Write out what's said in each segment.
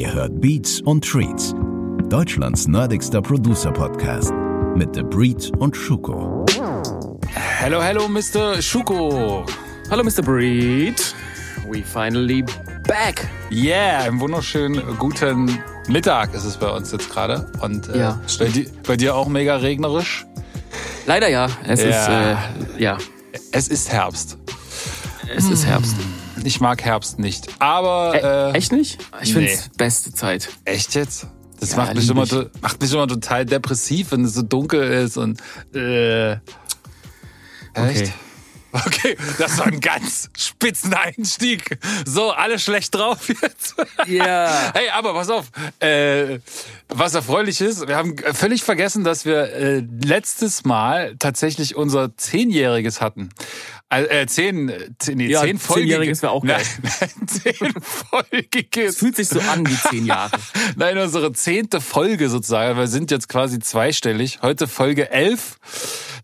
Ihr hört Beats und Treats, Deutschlands nerdigster Producer-Podcast mit The Breed und Schuko. Hello, hello, Mr. Schuko. Hallo, Mr. Breed. We finally back. Yeah, einen wunderschönen guten Mittag ist es bei uns jetzt gerade. Und äh, Ja, bei, di bei dir auch mega regnerisch. Leider ja. Es Ja. ist äh, ja, Es ist Herbst. es ist Herbst. Ich mag Herbst nicht. Aber Ä äh, echt nicht? Ich finde nee. es beste Zeit. echt jetzt? Das Ja, macht, mich immer, macht mich immer total depressiv, wenn es so dunkel ist und äh, echt? Okay, das war ein ganz spitzen Einstieg. So, alle schlecht drauf jetzt. Ja. Hey, aber pass auf, äh, was erfreulich ist, wir haben völlig vergessen, dass wir äh, letztes Mal tatsächlich unser Zehnjähriges hatten. Also, äh, zehn, zehn, nee, Ja, zehn Zehnjähriges wär auch geil. Nein, nein, zehnfolgiges. Es fühlt sich so an wie zehn Jahre. Nein, unsere zehnte Folge sozusagen. Wir sind jetzt quasi zweistellig. Heute Folge elf.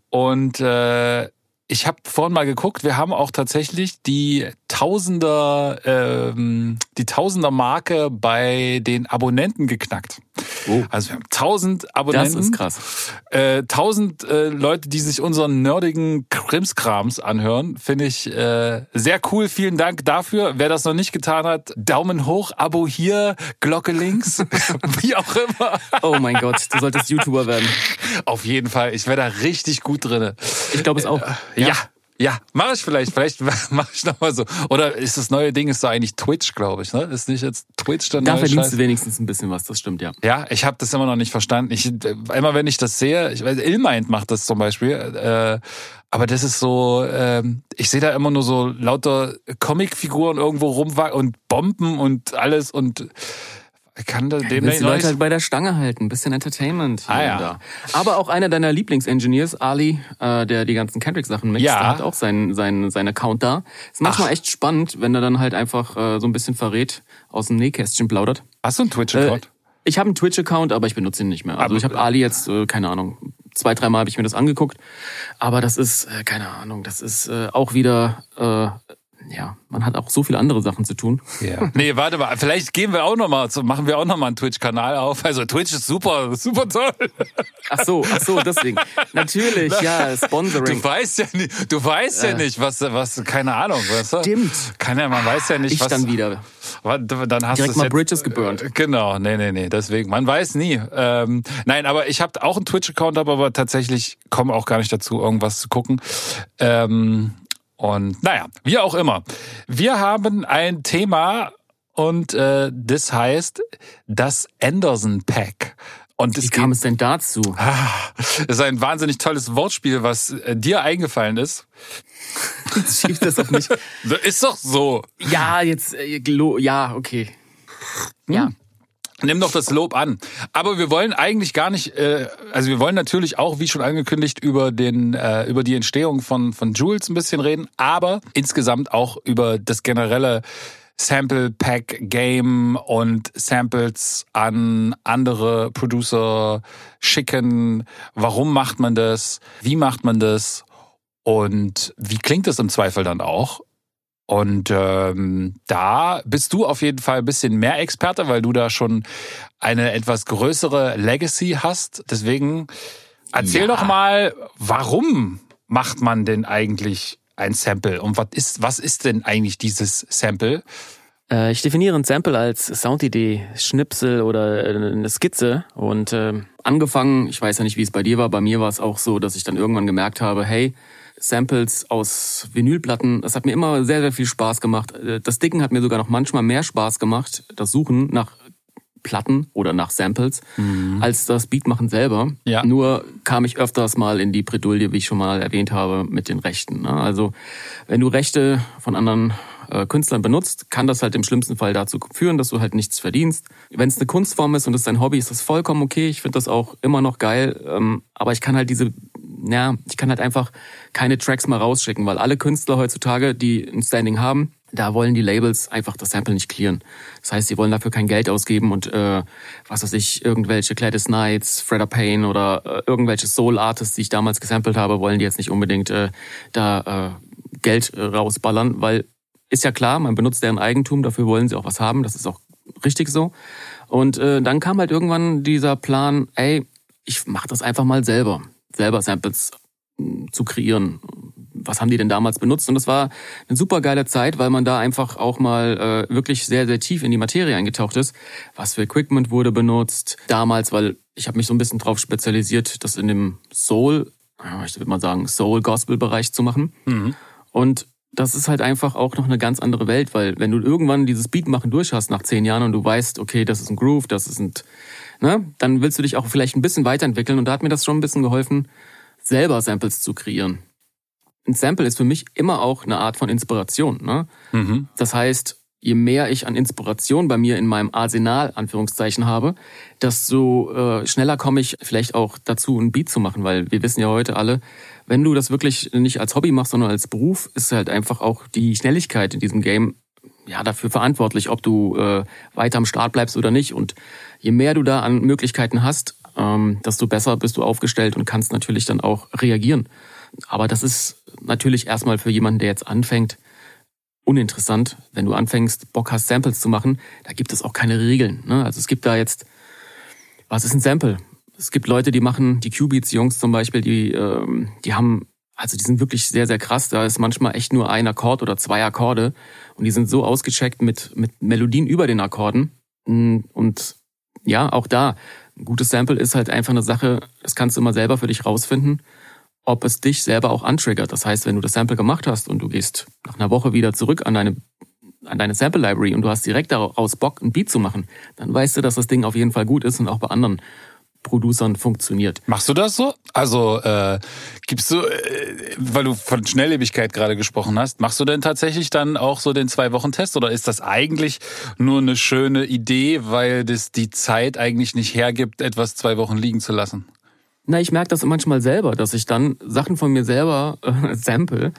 Und äh, ich habe vorhin mal geguckt, wir haben auch tatsächlich die Tausender, ähm, die Tausender Marke bei den Abonnenten geknackt. Oh. Also wir haben 1000 Abonnenten. Das ist krass. Äh, 1000 äh, Leute, die sich unseren nerdigen Krimskrams anhören, finde ich äh, sehr cool. Vielen Dank dafür. Wer das noch nicht getan hat, Daumen hoch, Abo hier, Glocke links, wie auch immer. Oh mein Gott, du solltest YouTuber werden. Auf jeden Fall, ich wäre da richtig gut drinne. Ich glaube es auch. Ja. Ja, mache ich vielleicht. Vielleicht mache ich noch mal so. Oder ist das neue Ding ist so eigentlich Twitch, glaube ich, ne? Ist nicht jetzt Twitch der Da verdienst Scheiß? du wenigstens ein bisschen was, das stimmt, ja. Ja, ich habe das immer noch nicht verstanden. Ich, immer wenn ich das sehe, ich weiß, Illmind macht das zum Beispiel, äh, aber das ist so, ähm, ich sehe da immer nur so lauter Comicfiguren irgendwo rumwackeln und Bomben und alles und kann da dem die Leute halt bei der Stange halten, ein bisschen Entertainment. Ah, ja. da. Aber auch einer deiner Lieblingsengineers, Ali, äh, der die ganzen Kendrick-Sachen mixt, Ja. der hat auch seinen, seinen, seinen Account da. Ist manchmal echt spannend, wenn er dann halt einfach äh, so ein bisschen verrät, aus dem Nähkästchen plaudert. Hast du einen Twitch-Account? Äh, ich habe einen Twitch-Account, aber ich benutze ihn nicht mehr. Also Aber- ich habe Ali jetzt, äh, keine Ahnung, zwei, dreimal habe ich mir das angeguckt. Aber das ist, äh, keine Ahnung, das ist äh, auch wieder, äh, ja, man hat auch so viele andere Sachen zu tun. Ja. Nee, warte mal, vielleicht gehen wir auch noch mal, so machen wir auch noch mal einen Twitch-Kanal auf. Also Twitch ist super, super toll. Ach so, ach so, deswegen. Natürlich, ja, Sponsoring. Du weißt ja nicht, du weißt ja nicht, was, was, keine Ahnung, weißt du? Stimmt. Kann ja, man weiß ja nicht, Ich was. dann wieder. Dann hast Direkt mal jetzt- Bridges geburnt. Äh, Genau, nee, nee, nee, deswegen. Man weiß nie. Ähm, nein, aber ich habe auch einen Twitch-Account, aber tatsächlich komme auch gar nicht dazu, irgendwas zu gucken. Ähm, und naja, wie auch immer. Wir haben ein Thema und äh, das heißt das Anderson Pack. Und Wie kam es denn dazu? Ah, das ist ein wahnsinnig tolles Wortspiel, was äh, dir eingefallen ist. Jetzt schiebt das auf mich. Ist doch so. Ja, jetzt, äh, ja, okay. Ja. Nimm doch das Lob an. Aber wir wollen eigentlich gar nicht, äh, also wir wollen natürlich auch, wie schon angekündigt, über den, äh, über die Entstehung von von Jules ein bisschen reden, aber insgesamt auch über das generelle Sample Pack Game und Samples an andere Producer schicken. Warum macht man das? Wie macht man das? Und wie klingt das im Zweifel dann auch? Und ähm, da bist du auf jeden Fall ein bisschen mehr Experte, weil du da schon eine etwas größere Legacy hast. Deswegen erzähl Ja. doch mal, warum macht man denn eigentlich ein Sample? Und was ist, was ist denn eigentlich dieses Sample? Äh, ich definiere ein Sample als Soundidee, Schnipsel oder äh, eine Skizze. Und äh, angefangen, ich weiß ja nicht, wie es bei dir war, bei mir war es auch so, dass ich dann irgendwann gemerkt habe, hey, Samples aus Vinylplatten, das hat mir immer sehr, sehr viel Spaß gemacht. Äh, Das Dicken hat mir sogar noch manchmal mehr Spaß gemacht, das Suchen nach Platten oder nach Samples, als das Beatmachen selber. Ja. Nur kam ich öfters mal in die Bredouille, wie ich schon mal erwähnt habe, mit den Rechten. ne? Also wenn du Rechte von anderen äh, Künstlern benutzt, kann das halt im schlimmsten Fall dazu führen, dass du halt nichts verdienst. Wenn es eine Kunstform ist und es dein Hobby, ist das vollkommen okay. Ich finde das auch immer noch geil. Ähm, aber ich kann halt diese, ja, ich kann halt einfach keine Tracks mal rausschicken, weil alle Künstler heutzutage, die ein Standing haben, da wollen die Labels einfach das Sample nicht clearen. Das heißt, sie wollen dafür kein Geld ausgeben und äh, was weiß ich, irgendwelche Gladys Knights, Fredda Payne oder äh, irgendwelche Soul-Artists, die ich damals gesampelt habe, wollen die jetzt nicht unbedingt äh, da äh, Geld äh, rausballern, weil ist ja klar, man benutzt deren Eigentum, dafür wollen sie auch was haben, das ist auch richtig so. Und äh, dann kam halt irgendwann dieser Plan, ey, ich mache das einfach mal selber, selber Samples hm, zu kreieren. Was haben die denn damals benutzt? Und das war eine super geile Zeit, weil man da einfach auch mal äh, wirklich sehr, sehr tief in die Materie eingetaucht ist. Was für Equipment wurde benutzt damals, weil ich habe mich so ein bisschen drauf spezialisiert, das in dem Soul, ich würde mal sagen, Soul-Gospel-Bereich zu machen. Mhm. Und das ist halt einfach auch noch eine ganz andere Welt, weil wenn du irgendwann dieses Beatmachen durch hast nach zehn Jahren und du weißt, okay, das ist ein Groove, das ist ein, ne, dann willst du dich auch vielleicht ein bisschen weiterentwickeln und da hat mir das schon ein bisschen geholfen, selber Samples zu kreieren. Ein Sample ist für mich immer auch eine Art von Inspiration. Ne? Mhm. Das heißt, je mehr ich an Inspiration bei mir in meinem Arsenal, Anführungszeichen, habe, desto äh, schneller komme ich vielleicht auch dazu, ein Beat zu machen, weil wir wissen ja heute alle, wenn du das wirklich nicht als Hobby machst, sondern als Beruf, ist halt einfach auch die Schnelligkeit in diesem Game ja dafür verantwortlich, ob du äh, weiter am Start bleibst oder nicht. Und je mehr du da an Möglichkeiten hast, ähm, desto besser bist du aufgestellt und kannst natürlich dann auch reagieren. Aber das ist natürlich erstmal für jemanden, der jetzt anfängt, uninteressant. Wenn du anfängst, Bock hast, Samples zu machen, da gibt es auch keine Regeln. Ne? Also es gibt da jetzt, was ist ein Sample? Es gibt Leute, die machen, die Q-Beats-Jungs zum Beispiel, die, ähm, die haben, also die sind wirklich sehr, sehr krass. Da ist manchmal echt nur ein Akkord oder zwei Akkorde und die sind so ausgecheckt mit, mit Melodien über den Akkorden. Und ja, auch da, ein gutes Sample ist halt einfach eine Sache, das kannst du immer selber für dich rausfinden ob es dich selber auch antriggert. Das heißt, wenn du das Sample gemacht hast und du gehst nach einer Woche wieder zurück an deine, an deine Sample Library und du hast direkt daraus Bock, ein Beat zu machen, dann weißt du, dass das Ding auf jeden Fall gut ist und auch bei anderen Producern funktioniert. Machst du das so? Also äh, gibst du, äh, weil du von Schnelllebigkeit gerade gesprochen hast, machst du denn tatsächlich dann auch so den zwei Wochen Test oder ist das eigentlich nur eine schöne Idee, weil das die Zeit eigentlich nicht hergibt, etwas zwei Wochen liegen zu lassen? Na, ich merke das manchmal selber, dass ich dann Sachen von mir selber äh, sample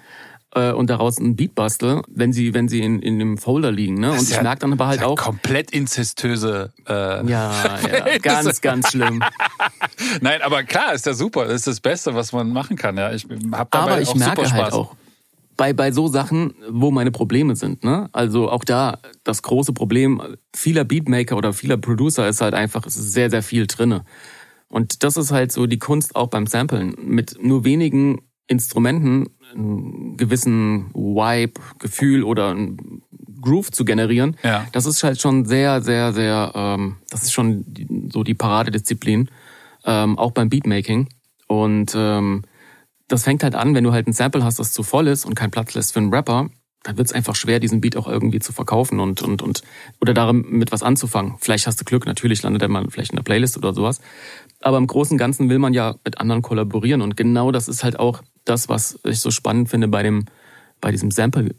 äh, und daraus ein Beat bastel, wenn sie, wenn sie in, in dem Folder liegen. Ne? Und ich ja, merke dann aber halt auch. Komplett inzestöse. Äh, ja, ja, ganz, ganz schlimm. Nein, aber klar, ist ja super. Das ist das Beste, was man machen kann. Ja, ich hab dabei aber ich auch merke super Spaß. halt auch bei, bei so Sachen, wo meine Probleme sind. Ne? Also auch da, das große Problem vieler Beatmaker oder vieler Producer ist halt einfach, es ist sehr, sehr viel drinne. Und das ist halt so die Kunst auch beim Samplen. Mit nur wenigen Instrumenten einen gewissen Vibe, Gefühl oder einen Groove zu generieren. Ja. Das ist halt schon sehr, sehr, sehr, ähm, das ist schon so die Paradedisziplin, ähm, auch beim Beatmaking. Und ähm, das fängt halt an, wenn du halt ein Sample hast, das zu voll ist und keinen Platz lässt für einen Rapper, dann wird es einfach schwer, diesen Beat auch irgendwie zu verkaufen und, und, und oder damit was anzufangen. Vielleicht hast du Glück, natürlich landet er mal vielleicht in der Playlist oder sowas. Aber im Großen und Ganzen will man ja mit anderen kollaborieren. Und genau das ist halt auch das, was ich so spannend finde bei dem, bei diesem Sample,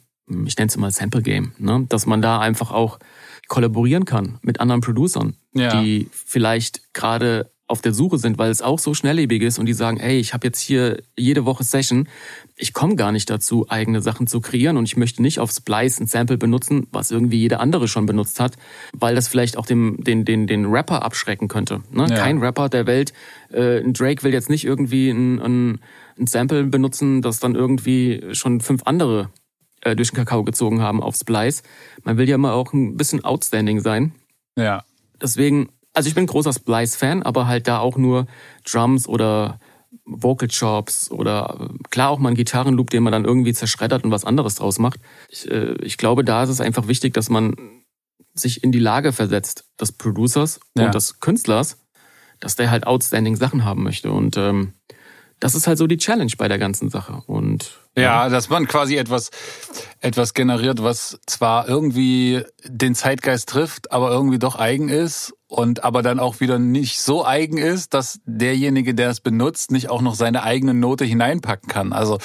ich nenne es mal Sample Game, ne? dass man da einfach auch kollaborieren kann mit anderen Producern, ja. die vielleicht gerade auf der Suche sind, weil es auch so schnelllebig ist und die sagen, ey, ich habe jetzt hier jede Woche Session, ich komme gar nicht dazu, eigene Sachen zu kreieren und ich möchte nicht auf Splice ein Sample benutzen, was irgendwie jeder andere schon benutzt hat, weil das vielleicht auch dem, den, den, den Rapper abschrecken könnte. Ne? Ja. Kein Rapper der Welt, äh, ein Drake will jetzt nicht irgendwie ein, ein, ein Sample benutzen, das dann irgendwie schon fünf andere äh, durch den Kakao gezogen haben auf Splice. Man will ja immer auch ein bisschen outstanding sein. Ja. Deswegen also ich bin großer Splice-Fan, aber halt da auch nur Drums oder Vocal Chops oder klar auch mal einen Gitarrenloop, den man dann irgendwie zerschreddert und was anderes draus macht. Ich, äh, ich glaube, da ist es einfach wichtig, dass man sich in die Lage versetzt des Producers ja. und des Künstlers, dass der halt outstanding Sachen haben möchte. Und ähm, das ist halt so die Challenge bei der ganzen Sache. Und ja, dass man quasi etwas, etwas generiert, was zwar irgendwie den Zeitgeist trifft, aber irgendwie doch eigen ist und aber dann auch wieder nicht so eigen ist, dass derjenige, der es benutzt, nicht auch noch seine eigene Note hineinpacken kann. Also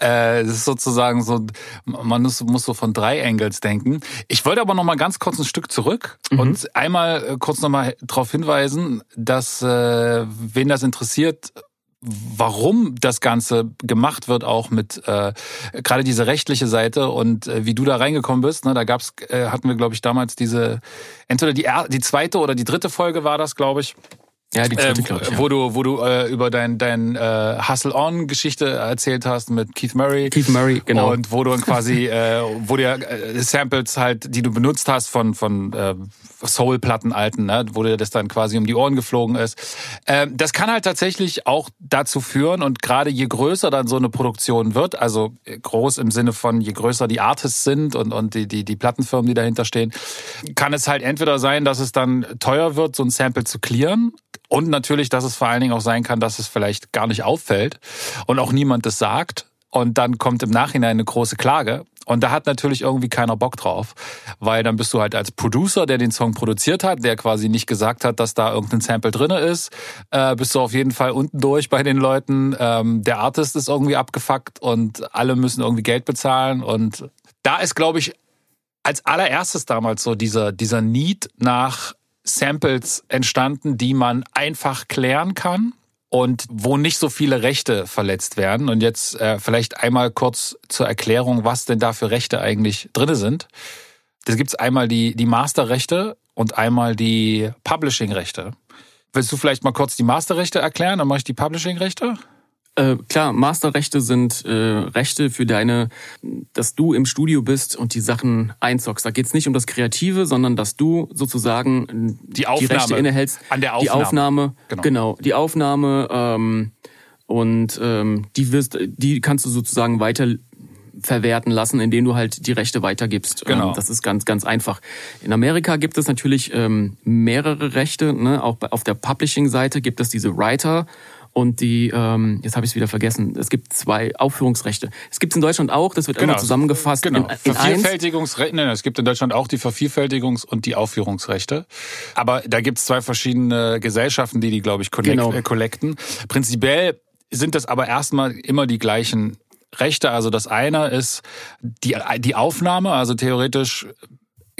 äh, es ist sozusagen so, man muss, muss so von drei Angles denken. Ich wollte aber noch mal ganz kurz ein Stück zurück mhm. und einmal äh, kurz noch mal darauf hinweisen, dass äh, wen das interessiert, warum das Ganze gemacht wird, auch mit äh, gerade diese rechtliche Seite und äh, wie du da reingekommen bist. Ne, da gab's, äh, hatten wir, glaube ich, damals diese, entweder die, die zweite oder die dritte Folge war das, glaube ich. Ja, die dritte, ähm, ich. Ja. wo du, wo du äh, über dein, dein äh, Hustle-On-Geschichte erzählt hast mit Keith Murray. Keith Murray, genau. Und wo du dann quasi, äh, wo dir äh, Samples halt, die du benutzt hast von, von äh, Soul-Platten alten, ne, wo dir das dann quasi um die Ohren geflogen ist. Ähm, das kann halt tatsächlich auch dazu führen und gerade je größer dann so eine Produktion wird, also groß im Sinne von je größer die Artists sind und, und die, die, die Plattenfirmen, die dahinter stehen, kann es halt entweder sein, dass es dann teuer wird, so ein Sample zu clearen und natürlich, dass es vor allen Dingen auch sein kann, dass es vielleicht gar nicht auffällt und auch niemand das sagt. Und dann kommt im Nachhinein eine große Klage. Und da hat natürlich irgendwie keiner Bock drauf, weil dann bist du halt als Producer, der den Song produziert hat, der quasi nicht gesagt hat, dass da irgendein Sample drinne ist, äh, bist du auf jeden Fall unten durch bei den Leuten. Ähm, der Artist ist irgendwie abgefuckt und alle müssen irgendwie Geld bezahlen. Und da ist, glaube ich, als allererstes damals so dieser, dieser Need nach Samples entstanden, die man einfach klären kann und wo nicht so viele Rechte verletzt werden. Und jetzt äh, vielleicht einmal kurz zur Erklärung, was denn da für Rechte eigentlich drinne sind. Da gibt's einmal die, die Masterrechte und einmal die Publishing-Rechte. Willst du vielleicht mal kurz die Masterrechte erklären? Dann mache ich die Publishing-Rechte. Äh, klar, Masterrechte sind äh, Rechte für deine, dass du im Studio bist und die Sachen einzockst. Da geht's nicht um das Kreative, sondern dass du sozusagen Die Aufnahme Rechte innehältst. an der Die Aufnahme. Aufnahme, Genau. genau. die Aufnahme ähm, und ähm, die wirst, die kannst du sozusagen weiter verwerten lassen, indem du halt die Rechte weitergibst. Genau. Ähm, das ist ganz, ganz einfach. In Amerika gibt es natürlich ähm, mehrere Rechte. Ne? Auch auf der Publishing-Seite gibt es diese Writer und die, ähm, jetzt habe ich es wieder vergessen, es gibt zwei Aufführungsrechte. Es gibt es in Deutschland auch, das wird immer zusammengefasst Genau. in, in. Vervielfältigungsrechte. Nein, es gibt in Deutschland auch die Vervielfältigungs- und die Aufführungsrechte. Aber da gibt es zwei verschiedene Gesellschaften, die die, glaube ich, connect, Genau. äh, collecten. Prinzipiell sind das aber erstmal immer die gleichen Rechte. Also das eine ist die, die Aufnahme, also theoretisch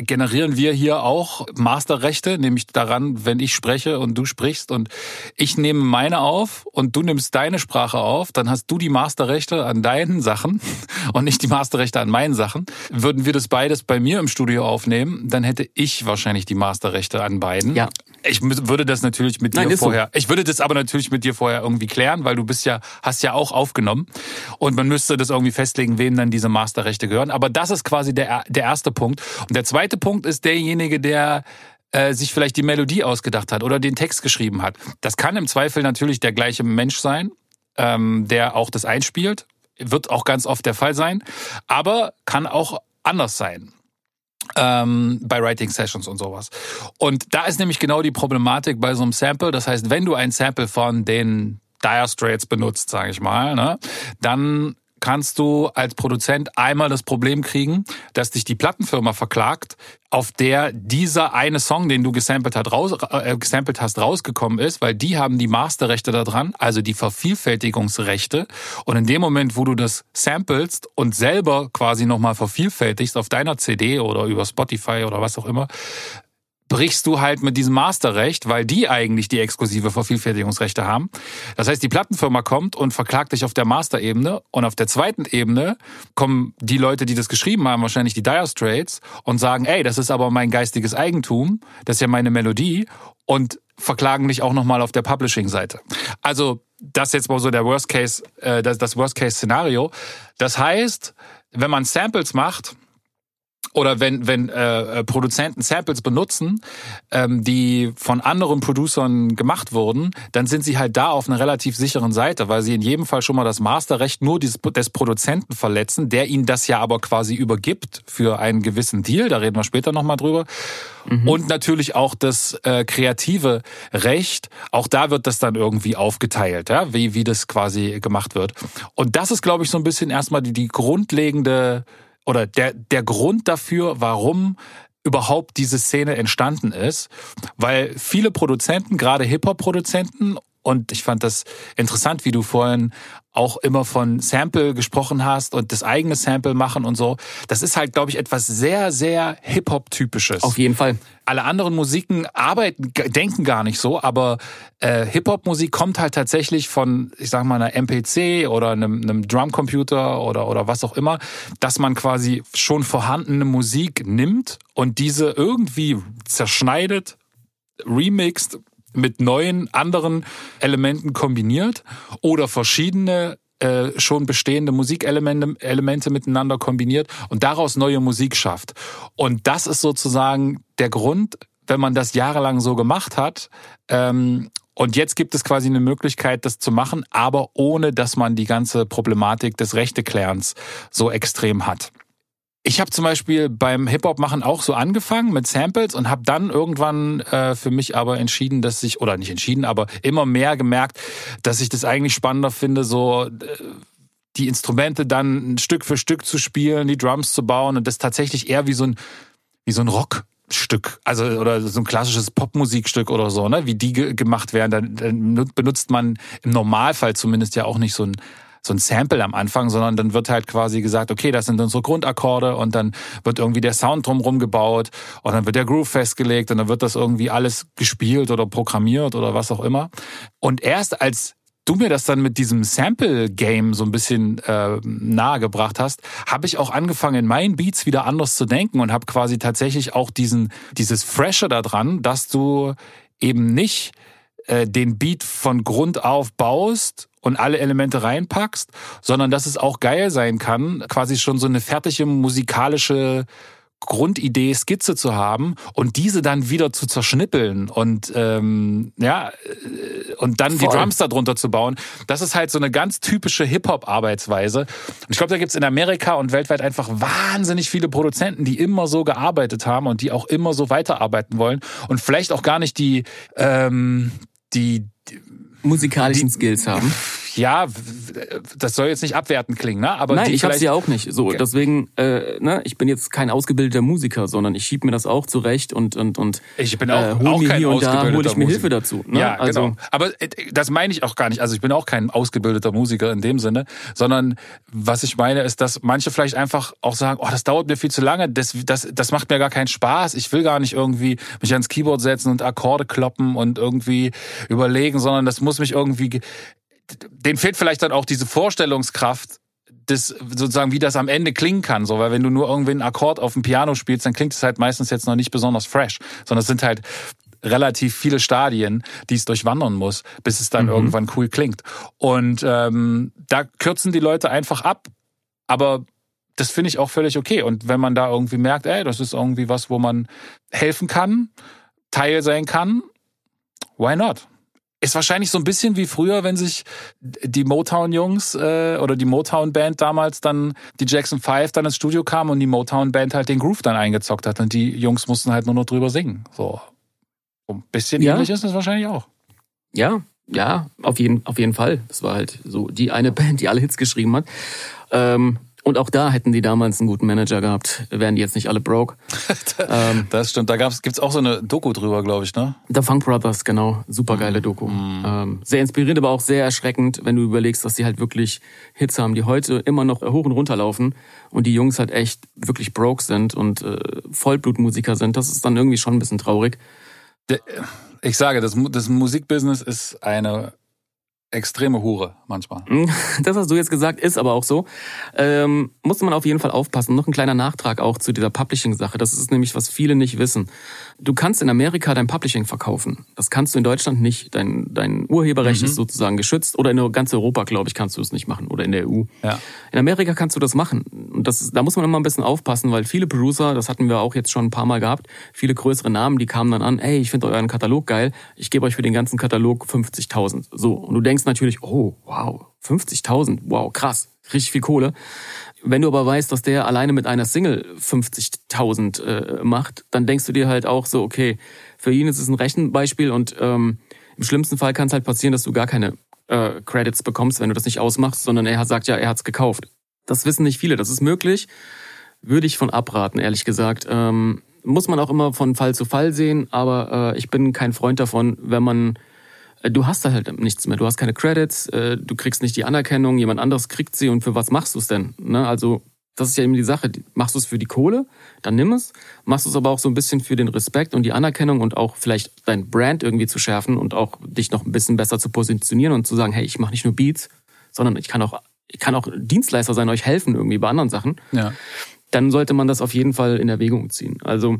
generieren wir hier auch Masterrechte, nämlich daran, wenn ich spreche und du sprichst und ich nehme meine auf und du nimmst deine Sprache auf, dann hast du die Masterrechte an deinen Sachen und nicht die Masterrechte an meinen Sachen. Würden wir das beides bei mir im Studio aufnehmen, dann hätte ich wahrscheinlich die Masterrechte an beiden. Ja. Ich würde das natürlich mit Nein, dir ist so. vorher, ich würde das aber natürlich mit dir vorher irgendwie klären, weil du bist ja, hast ja auch aufgenommen und man müsste das irgendwie festlegen, wem dann diese Masterrechte gehören. Aber das ist quasi der, der erste Punkt. Und der zweite Punkt ist derjenige, der äh, sich vielleicht die Melodie ausgedacht hat oder den Text geschrieben hat. Das kann im Zweifel natürlich der gleiche Mensch sein, ähm, der auch das einspielt. Wird auch ganz oft der Fall sein, aber kann auch anders sein ähm, bei Writing Sessions und sowas. Und da ist nämlich genau die Problematik bei so einem Sample. Das heißt, wenn du ein Sample von den Dire Straits benutzt, sage ich mal, ne, dann kannst du als Produzent einmal das Problem kriegen, dass dich die Plattenfirma verklagt, auf der dieser eine Song, den du gesampelt, hat, raus, äh, gesampelt hast, rausgekommen ist, weil die haben die Masterrechte da dran, also die Vervielfältigungsrechte. Und in dem Moment, wo du das samplest und selber quasi nochmal vervielfältigst auf deiner CD oder über Spotify oder was auch immer, brichst du halt mit diesem Masterrecht, weil die eigentlich die exklusive Vervielfältigungsrechte haben. Das heißt, die Plattenfirma kommt und verklagt dich auf der Masterebene und auf der zweiten Ebene kommen die Leute, die das geschrieben haben, wahrscheinlich die Dire Straits und sagen, ey, das ist aber mein geistiges Eigentum, das ist ja meine Melodie und verklagen dich auch nochmal auf der Publishing-Seite. Also das ist jetzt mal so der Worst Case, äh, das, das Worst Case Szenario. Das heißt, wenn man Samples macht, oder wenn, wenn äh, äh, Produzenten Samples benutzen, ähm, die von anderen Producern gemacht wurden, dann sind sie halt da auf einer relativ sicheren Seite, weil sie in jedem Fall schon mal das Masterrecht nur des, des Produzenten verletzen, der ihnen das ja aber quasi übergibt für einen gewissen Deal, da reden wir später nochmal drüber. Und natürlich auch das äh, kreative Recht, auch da wird das dann irgendwie aufgeteilt, ja, wie, wie das quasi gemacht wird. Und das ist, glaube ich, so ein bisschen erstmal die, die grundlegende oder der, der Grund dafür, warum überhaupt diese Szene entstanden ist, weil viele Produzenten, gerade Hip-Hop-Produzenten, und ich fand das interessant, wie du vorhin auch immer von Sample gesprochen hast und das eigene Sample machen und so. Das ist halt, glaube ich, etwas sehr, sehr Hip-Hop-typisches. Auf jeden Fall. Alle anderen Musiken arbeiten, denken gar nicht so, aber äh, Hip-Hop-Musik kommt halt tatsächlich von, ich sag mal, einer MPC oder einem, einem Drumcomputer oder, oder was auch immer, dass man quasi schon vorhandene Musik nimmt und diese irgendwie zerschneidet, remixt, mit neuen anderen Elementen kombiniert oder verschiedene äh, schon bestehende Musikelemente Elemente miteinander kombiniert und daraus neue Musik schafft. Und das ist sozusagen der Grund, wenn man das jahrelang so gemacht hat. Ähm, und jetzt gibt es quasi eine Möglichkeit, das zu machen, aber ohne, dass man die ganze Problematik des Rechteklärens so extrem hat. Ich habe zum Beispiel beim Hip-Hop-Machen auch so angefangen mit Samples und habe dann irgendwann äh, für mich aber entschieden, dass ich, oder nicht entschieden, aber immer mehr gemerkt, dass ich das eigentlich spannender finde, so äh, die Instrumente dann Stück für Stück zu spielen, die Drums zu bauen und das tatsächlich eher wie so ein, wie so ein Rock Stück, also oder so ein klassisches Popmusikstück oder so, ne, wie die ge gemacht werden, dann, dann benutzt man im Normalfall zumindest ja auch nicht so ein so ein Sample am Anfang, sondern dann wird halt quasi gesagt, okay, das sind unsere Grundakkorde und dann wird irgendwie der Sound drumherum gebaut und dann wird der Groove festgelegt und dann wird das irgendwie alles gespielt oder programmiert oder was auch immer. Und erst als du mir das dann mit diesem Sample-Game so ein bisschen äh, nahegebracht hast, habe ich auch angefangen, in meinen Beats wieder anders zu denken und habe quasi tatsächlich auch diesen dieses Fresher da dran, dass du eben nicht äh, den Beat von Grund auf baust und alle Elemente reinpackst, sondern dass es auch geil sein kann, quasi schon so eine fertige musikalische Grundidee, Skizze zu haben und diese dann wieder zu zerschnippeln und ähm, ja äh, und dann Voll. die Drums darunter zu bauen. Das ist halt so eine ganz typische Hip-Hop-Arbeitsweise. Und ich glaube, da gibt's in Amerika und weltweit einfach wahnsinnig viele Produzenten, die immer so gearbeitet haben und die auch immer so weiterarbeiten wollen und vielleicht auch gar nicht die ähm, die, die musikalischen die, Skills haben ja, das soll jetzt nicht abwertend klingen, ne? Aber Nein, ich habe sie auch nicht. So, okay. deswegen, äh, ne, ich bin jetzt kein ausgebildeter Musiker, sondern ich schieb mir das auch zurecht und und und ich bin auch, äh, hol auch mir kein hier und da hole ich mir Hilfe dazu. Ne? Ja, also, genau. Aber äh, das meine ich auch gar nicht. Also ich bin auch kein ausgebildeter Musiker in dem Sinne, sondern was ich meine ist, dass manche vielleicht einfach auch sagen, oh, das dauert mir viel zu lange, das das das macht mir gar keinen Spaß. Ich will gar nicht irgendwie mich ans Keyboard setzen und Akkorde kloppen und irgendwie überlegen, sondern das muss mich irgendwie denen fehlt vielleicht dann auch diese Vorstellungskraft, das sozusagen, wie das am Ende klingen kann. So, weil wenn du nur irgendwie einen Akkord auf dem Piano spielst, dann klingt es halt meistens jetzt noch nicht besonders fresh, sondern es sind halt relativ viele Stadien, die es durchwandern muss, bis es dann mhm. irgendwann cool klingt. Und ähm, da kürzen die Leute einfach ab, aber das finde ich auch völlig okay. Und wenn man da irgendwie merkt, ey, das ist irgendwie was, wo man helfen kann, Teil sein kann, why not? Ist wahrscheinlich so ein bisschen wie früher, wenn sich die Motown-Jungs äh, oder die Motown-Band damals dann, die Jackson 5 dann ins Studio kam und die Motown-Band halt den Groove dann eingezockt hat und die Jungs mussten halt nur noch drüber singen. So. Ein bisschen ja. ähnlich ist es wahrscheinlich auch. Ja, ja, auf jeden, auf jeden Fall. Das war halt so die eine Band, die alle Hits geschrieben hat. Ähm, und auch da hätten die damals einen guten Manager gehabt, wären die jetzt nicht alle broke. ähm, das stimmt. Da gab's, gibt's auch so eine Doku drüber, glaube ich, ne? The Funk Brothers, genau. Supergeile Doku. Mm. Ähm, sehr inspirierend, aber auch sehr erschreckend, wenn du überlegst, dass die halt wirklich Hits haben, die heute immer noch hoch und runter laufen und die Jungs halt echt wirklich broke sind und äh, Vollblutmusiker sind. Das ist dann irgendwie schon ein bisschen traurig. Ich sage, das, das Musikbusiness ist eine extreme Hure manchmal. Das hast du jetzt gesagt, ist aber auch so. Ähm, muss man auf jeden Fall aufpassen. Noch ein kleiner Nachtrag auch zu dieser Publishing-Sache. Das ist nämlich, was viele nicht wissen. Du kannst in Amerika dein Publishing verkaufen. Das kannst du in Deutschland nicht. Dein, dein Urheberrecht mhm. ist sozusagen geschützt. Oder in ganz Europa, glaube ich, kannst du es nicht machen. Oder in der EU. Ja. In Amerika kannst du das machen. Und das, da muss man immer ein bisschen aufpassen, weil viele Producer, das hatten wir auch jetzt schon ein paar Mal gehabt, viele größere Namen, die kamen dann an, ey, ich finde euren Katalog geil. Ich gebe euch für den ganzen Katalog 50.000. So. Und du denkst natürlich, oh, wow, 50.000, wow, krass, richtig viel Kohle. Wenn du aber weißt, dass der alleine mit einer Single 50.000 äh, macht, dann denkst du dir halt auch so, okay, für ihn ist es ein Rechenbeispiel und ähm, im schlimmsten Fall kann es halt passieren, dass du gar keine äh, Credits bekommst, wenn du das nicht ausmachst, sondern er sagt ja, er hat's gekauft. Das wissen nicht viele, das ist möglich. Würde ich von abraten, ehrlich gesagt. Ähm, muss man auch immer von Fall zu Fall sehen, aber äh, ich bin kein Freund davon, wenn man du hast da halt nichts mehr. Du hast keine Credits, äh, du kriegst nicht die Anerkennung, jemand anderes kriegt sie und für was machst du es denn? Ne? Also das ist ja eben die Sache. Machst du es für die Kohle, dann nimm es. Machst du es aber auch so ein bisschen für den Respekt und die Anerkennung und auch vielleicht dein Brand irgendwie zu schärfen und auch dich noch ein bisschen besser zu positionieren und zu sagen, hey, ich mache nicht nur Beats, sondern ich kann auch, ich kann auch Dienstleister sein, euch helfen irgendwie bei anderen Sachen. Ja dann sollte man das auf jeden Fall in Erwägung ziehen. Also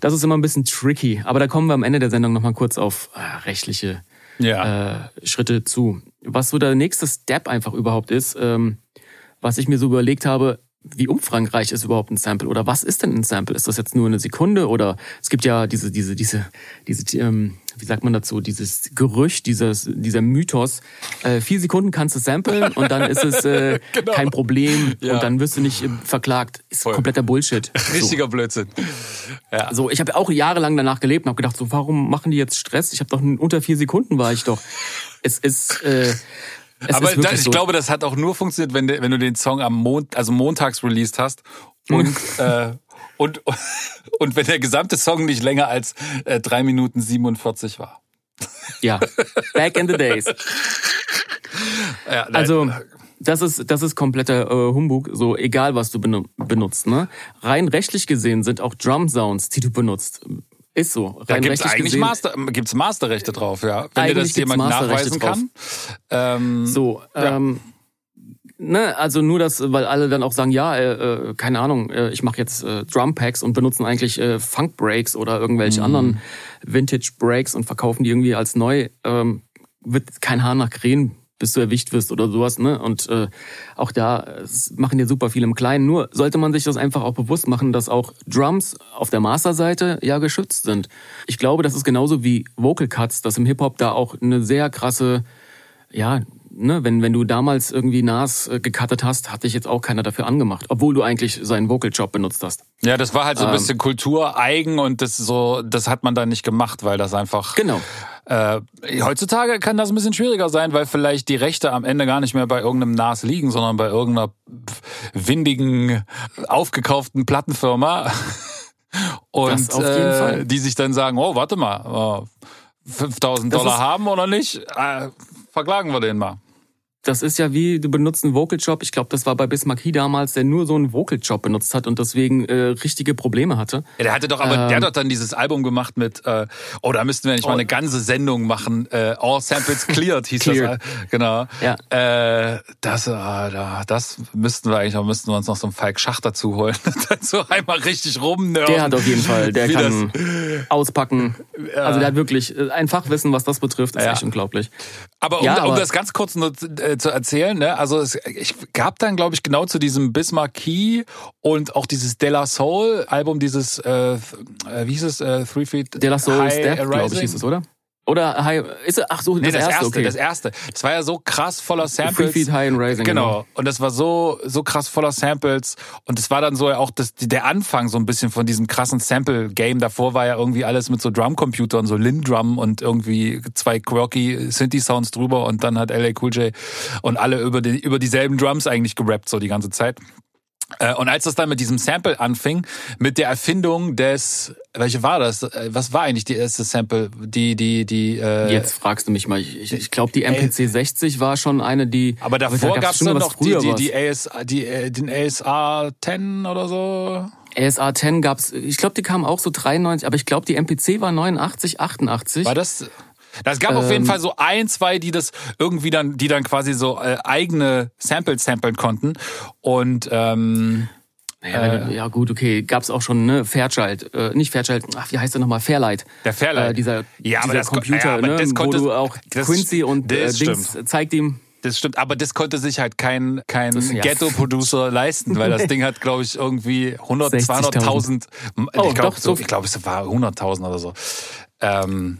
das ist immer ein bisschen tricky, aber da kommen wir am Ende der Sendung nochmal kurz auf äh, rechtliche Ja. äh, Schritte zu. Was so der nächste Step einfach überhaupt ist, ähm, was ich mir so überlegt habe, wie umfangreich ist überhaupt ein Sample oder was ist denn ein Sample? Ist das jetzt nur eine Sekunde oder es gibt ja diese diese diese diese ähm, wie sagt man dazu dieses Gerücht dieses dieser Mythos äh, vier Sekunden kannst du samplen und dann ist es äh, Genau. kein Problem Ja. und dann wirst du nicht äh, verklagt ist Voll. kompletter Bullshit so. Richtiger Blödsinn. Ja. So, ich habe auch jahrelang danach gelebt und habe gedacht, so warum machen die jetzt Stress? Ich habe doch unter vier Sekunden war ich doch. Es ist äh, es Aber das, ich so. glaube, das hat auch nur funktioniert, wenn, du- wenn du den Song am Mond, also montags released hast und, äh, und, und wenn der gesamte Song nicht länger als äh, drei Minuten 47 war. Ja, back in the days. Ja. Also das ist das ist kompletter äh, Humbug. So egal was du benu benutzt. Ne? Rein rechtlich gesehen sind auch Drum Sounds, die du benutzt, ist so. da gibt's rechtlich eigentlich Master, gibt's Masterrechte drauf, ja. Wenn dir das jemand nachweisen kann. Ähm, So, Ja. ähm, ne, also nur das, weil alle dann auch sagen, ja, äh, äh, keine Ahnung, äh, ich mache jetzt äh, Drum Packs und benutzen eigentlich äh, Funk Breaks oder irgendwelche anderen Vintage Breaks und verkaufen die irgendwie als neu, ähm, wird kein Haar nach Krähen, bis du erwischt wirst oder sowas, ne? Und äh, auch da machen ja super viel im Kleinen. Nur sollte man sich das einfach auch bewusst machen, dass auch Drums auf der Masterseite ja geschützt sind. Ich glaube, das ist genauso wie Vocal Cuts, dass im Hip Hop da auch eine sehr krasse ja, ne, wenn, wenn du damals irgendwie Nas äh, gecuttet hast, hat dich jetzt auch keiner dafür angemacht, obwohl du eigentlich seinen Vocal Job benutzt hast. Ja, das war halt so ein Ähm. bisschen kultureigen und das so, das hat man dann nicht gemacht, weil das einfach. Genau. Äh, heutzutage kann das ein bisschen schwieriger sein, weil vielleicht die Rechte am Ende gar nicht mehr bei irgendeinem NAS liegen, sondern bei irgendeiner windigen, aufgekauften Plattenfirma. Und Das auf jeden äh, Fall. die sich dann sagen, oh, warte mal, äh, 5000 Das Dollar ist- haben oder nicht, äh, verklagen wir den mal. Das ist ja wie, du benutzt einen Vocal Job. Ich glaube, das war bei Bismarck He damals, der nur so einen Vocal Job benutzt hat und deswegen äh, richtige Probleme hatte. Ja, der hatte doch, aber Ähm. der hat doch dann dieses Album gemacht mit, äh, oh, da müssten wir nicht mal eine ganze Sendung machen. Äh, All Samples Cleared hieß Cleared. das. Genau. Ja. Äh, das, äh, da- das müssten wir eigentlich, da müssten wir uns noch so einen Falk Schach dazu holen. so einmal richtig rumnörden. Der hat auf jeden Fall, der kann auspacken. Also der hat wirklich äh, ein Fachwissen, was das betrifft, ist Ja. echt unglaublich. Aber um, Ja, um aber- das ganz kurz nur zu, äh, zu erzählen, ne, also es ich gab dann, glaube ich, genau zu diesem Bismarck Key und auch dieses De La Soul Album, dieses, äh, äh, wie hieß es, äh, Three Feet De La Soul High Step, glaube ich, hieß es, oder? Oder High, ist er, ach so, Nee, das, das, erste, erste, okay. das erste. Das war ja so krass voller Samples. Feet High and Rising. Genau. Und das war so, so krass voller Samples. Und es war dann so ja auch das, der Anfang so ein bisschen von diesem krassen Sample-Game. Davor war ja irgendwie alles mit so Drumcomputern, so Lin-Drum und irgendwie zwei quirky Synthi-Sounds drüber und dann hat LA Cool J und alle über, die, über dieselben Drums eigentlich gerappt, so die ganze Zeit. Äh, Und als das dann mit diesem Sample anfing, mit der Erfindung des, welche war das? Äh, Was war eigentlich die erste Sample? Die, die, die, äh, Jetzt fragst du mich mal. Ich, ich glaube, die MPC 60 war schon eine, die. Aber davor da gab es noch die, die, die, AS, die, äh, den ASA 10 oder so. ASA 10 gab's. Ich glaube, die kamen auch so 93, aber ich glaube, die MPC war 89, 88. War das? Das gab auf jeden Ähm. Fall so ein, zwei, die das irgendwie dann, die dann quasi so äh, eigene Samples samplen konnten. Und ähm, Ja, du- ja gut, okay, gab's auch schon, ne, Fairchild, äh, nicht Fairchild, ach, wie heißt der nochmal, Fairlight. Der Fairlight. Äh, dieser Ja, aber dieser das Computer, ja, aber ne, das wo du auch Quincy und äh, Dings stimmt. zeigt ihm, das stimmt, aber das konnte sich halt kein, kein ja. Ghetto-Producer leisten, weil das Ding hat, glaube ich, irgendwie 100, 60.000. 200.000. Oh, ich glaube, so, so- ich glaube, es war 100.000 oder so. Ähm,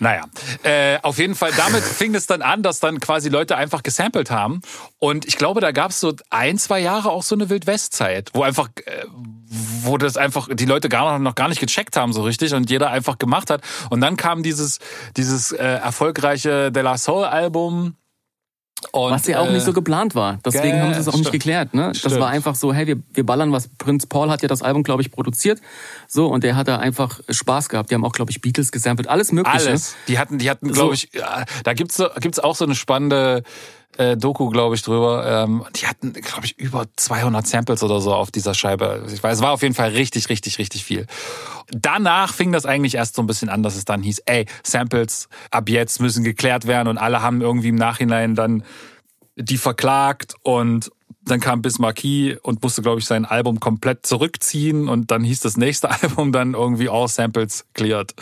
naja, äh, auf jeden Fall, damit fing es dann an, dass dann quasi Leute einfach gesampelt haben. Und ich glaube, da gab es so ein, zwei Jahre auch so eine Wildwest-Zeit, wo einfach, äh, wo das einfach die Leute gar noch, noch gar nicht gecheckt haben so richtig und jeder einfach gemacht hat. Und dann kam dieses, dieses äh, erfolgreiche De La Soul-Album. Und, was ja auch äh, nicht so geplant war. Deswegen haben sie es auch nicht stimmt. geklärt. Ne? Das Stimmt. war einfach so, hey, wir, wir ballern was. Prinz Paul hat ja das Album, glaube ich, produziert. So, und der hat da einfach Spaß gehabt. Die haben auch, glaube ich, Beatles gesampelt. Alles Mögliche. Alles. Die hatten, die hatten, So. glaube ich, ja, da gibt's so, gibt's auch so eine spannende äh, Doku, glaube ich, drüber. Ähm, die hatten, glaube ich, über 200 Samples oder so auf dieser Scheibe. Ich weiß, es war auf jeden Fall richtig, richtig, richtig viel. Danach fing das eigentlich erst so ein bisschen an, dass es dann hieß, ey, Samples ab jetzt müssen geklärt werden und alle haben irgendwie im Nachhinein dann die verklagt und dann kam Bismarcky und musste, glaube ich, sein Album komplett zurückziehen und dann hieß das nächste Album dann irgendwie All Samples Cleared.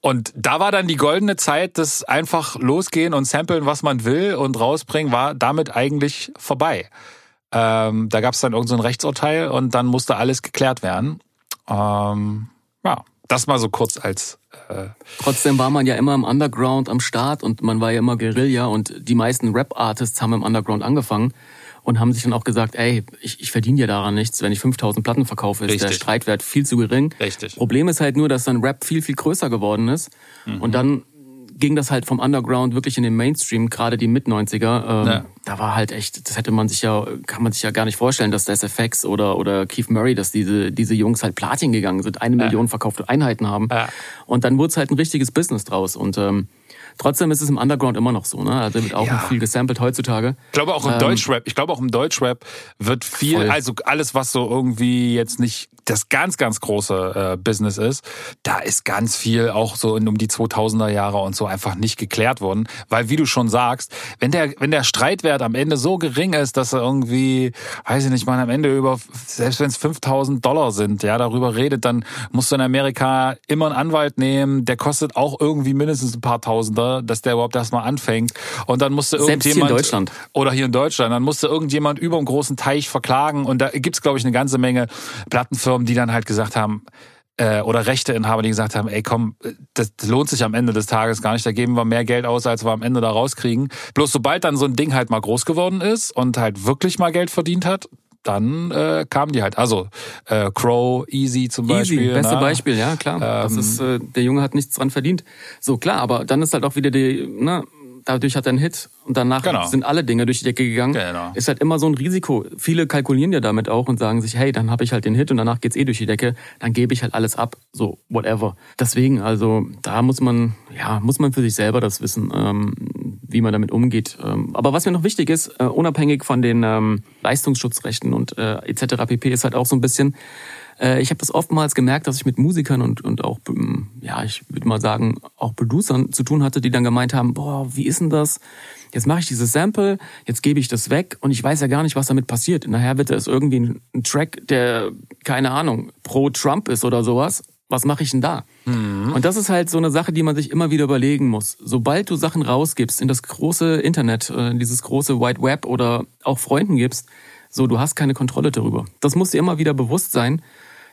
Und da war dann die goldene Zeit, das einfach losgehen und samplen, was man will und rausbringen, war damit eigentlich vorbei. Ähm, da gab es dann irgendein so Rechtsurteil und dann musste alles geklärt werden. Ähm, ja, das mal so kurz als. Äh Trotzdem war man ja immer im Underground am Start und man war ja immer Guerilla und die meisten Rap-Artists haben im Underground angefangen und haben sich dann auch gesagt, ey, ich, ich verdiene ja daran nichts, wenn ich 5000 Platten verkaufe, ist Richtig. der Streitwert viel zu gering. Richtig. Problem ist halt nur, dass dann Rap viel, viel größer geworden ist mhm. und dann ging das halt vom Underground wirklich in den Mainstream, gerade die Mit-90er. Ähm, ja. Da war halt echt, das hätte man sich ja, kann man sich ja gar nicht vorstellen, dass das FX oder, oder Keith Murray, dass diese, diese Jungs halt Platin gegangen sind, eine ja. Million verkaufte Einheiten haben. Ja. Und dann wurde es halt ein richtiges Business draus. Und ähm, Trotzdem ist es im Underground immer noch so, ne? Also wird auch ja. viel gesampelt heutzutage. Ich glaube auch im ähm, Deutschrap, ich glaube auch im Deutschrap wird viel, voll. also alles, was so irgendwie jetzt nicht das ganz, ganz große äh, Business ist, da ist ganz viel auch so in, um die 2000er Jahre und so einfach nicht geklärt worden. Weil wie du schon sagst, wenn der, wenn der Streitwert am Ende so gering ist, dass er irgendwie, weiß ich nicht, man am Ende über, selbst wenn es 5000 Dollar sind, ja, darüber redet, dann musst du in Amerika immer einen Anwalt nehmen, der kostet auch irgendwie mindestens ein paar Tausender, dass der überhaupt erstmal anfängt. Und dann musste irgendjemand. Selbst hier in Deutschland. Oder hier in Deutschland, dann musste irgendjemand über einen großen Teich verklagen. Und da gibt's glaube ich, eine ganze Menge Plattenfirmen, Firmen, die dann halt gesagt haben, äh, oder Rechteinhaber, die gesagt haben, ey komm, das, das lohnt sich am Ende des Tages gar nicht, da geben wir mehr Geld aus, als wir am Ende da rauskriegen. Bloß sobald dann so ein Ding halt mal groß geworden ist und halt wirklich mal Geld verdient hat, dann äh, kamen die halt. Also äh, Crow, Easy zum Beispiel. Easy, beste na? Beispiel, ja klar. Ähm, das ist, äh, der Junge hat nichts dran verdient. So klar, aber dann ist halt auch wieder die, na, dadurch hat er einen Hit und danach genau. sind alle Dinge durch die Decke gegangen. Genau. Ist halt immer so ein Risiko. Viele kalkulieren ja damit auch und sagen sich, hey, dann habe ich halt den Hit und danach geht's eh durch die Decke, dann gebe ich halt alles ab, so whatever. Deswegen, also da muss man, ja, muss man für sich selber das wissen, ähm, wie man damit umgeht. Ähm, aber was mir noch wichtig ist, äh, unabhängig von den ähm, Leistungsschutzrechten und äh, etc. pp, ist halt auch so ein bisschen äh, ich habe das oftmals gemerkt, dass ich mit Musikern und, und auch, ähm, ja, ich würde mal sagen, auch Producern zu tun hatte, die dann gemeint haben, boah, wie ist denn das? Jetzt mache ich dieses Sample, jetzt gebe ich das weg und ich weiß ja gar nicht, was damit passiert. Nachher wird es irgendwie ein, ein Track, der, keine Ahnung, pro Trump ist oder sowas. Was mache ich denn da? Mhm. Und das ist halt so eine Sache, die man sich immer wieder überlegen muss. Sobald du Sachen rausgibst in das große Internet, in äh, dieses große White Web oder auch Freunden gibst, so, du hast keine Kontrolle darüber. Das muss dir immer wieder bewusst sein.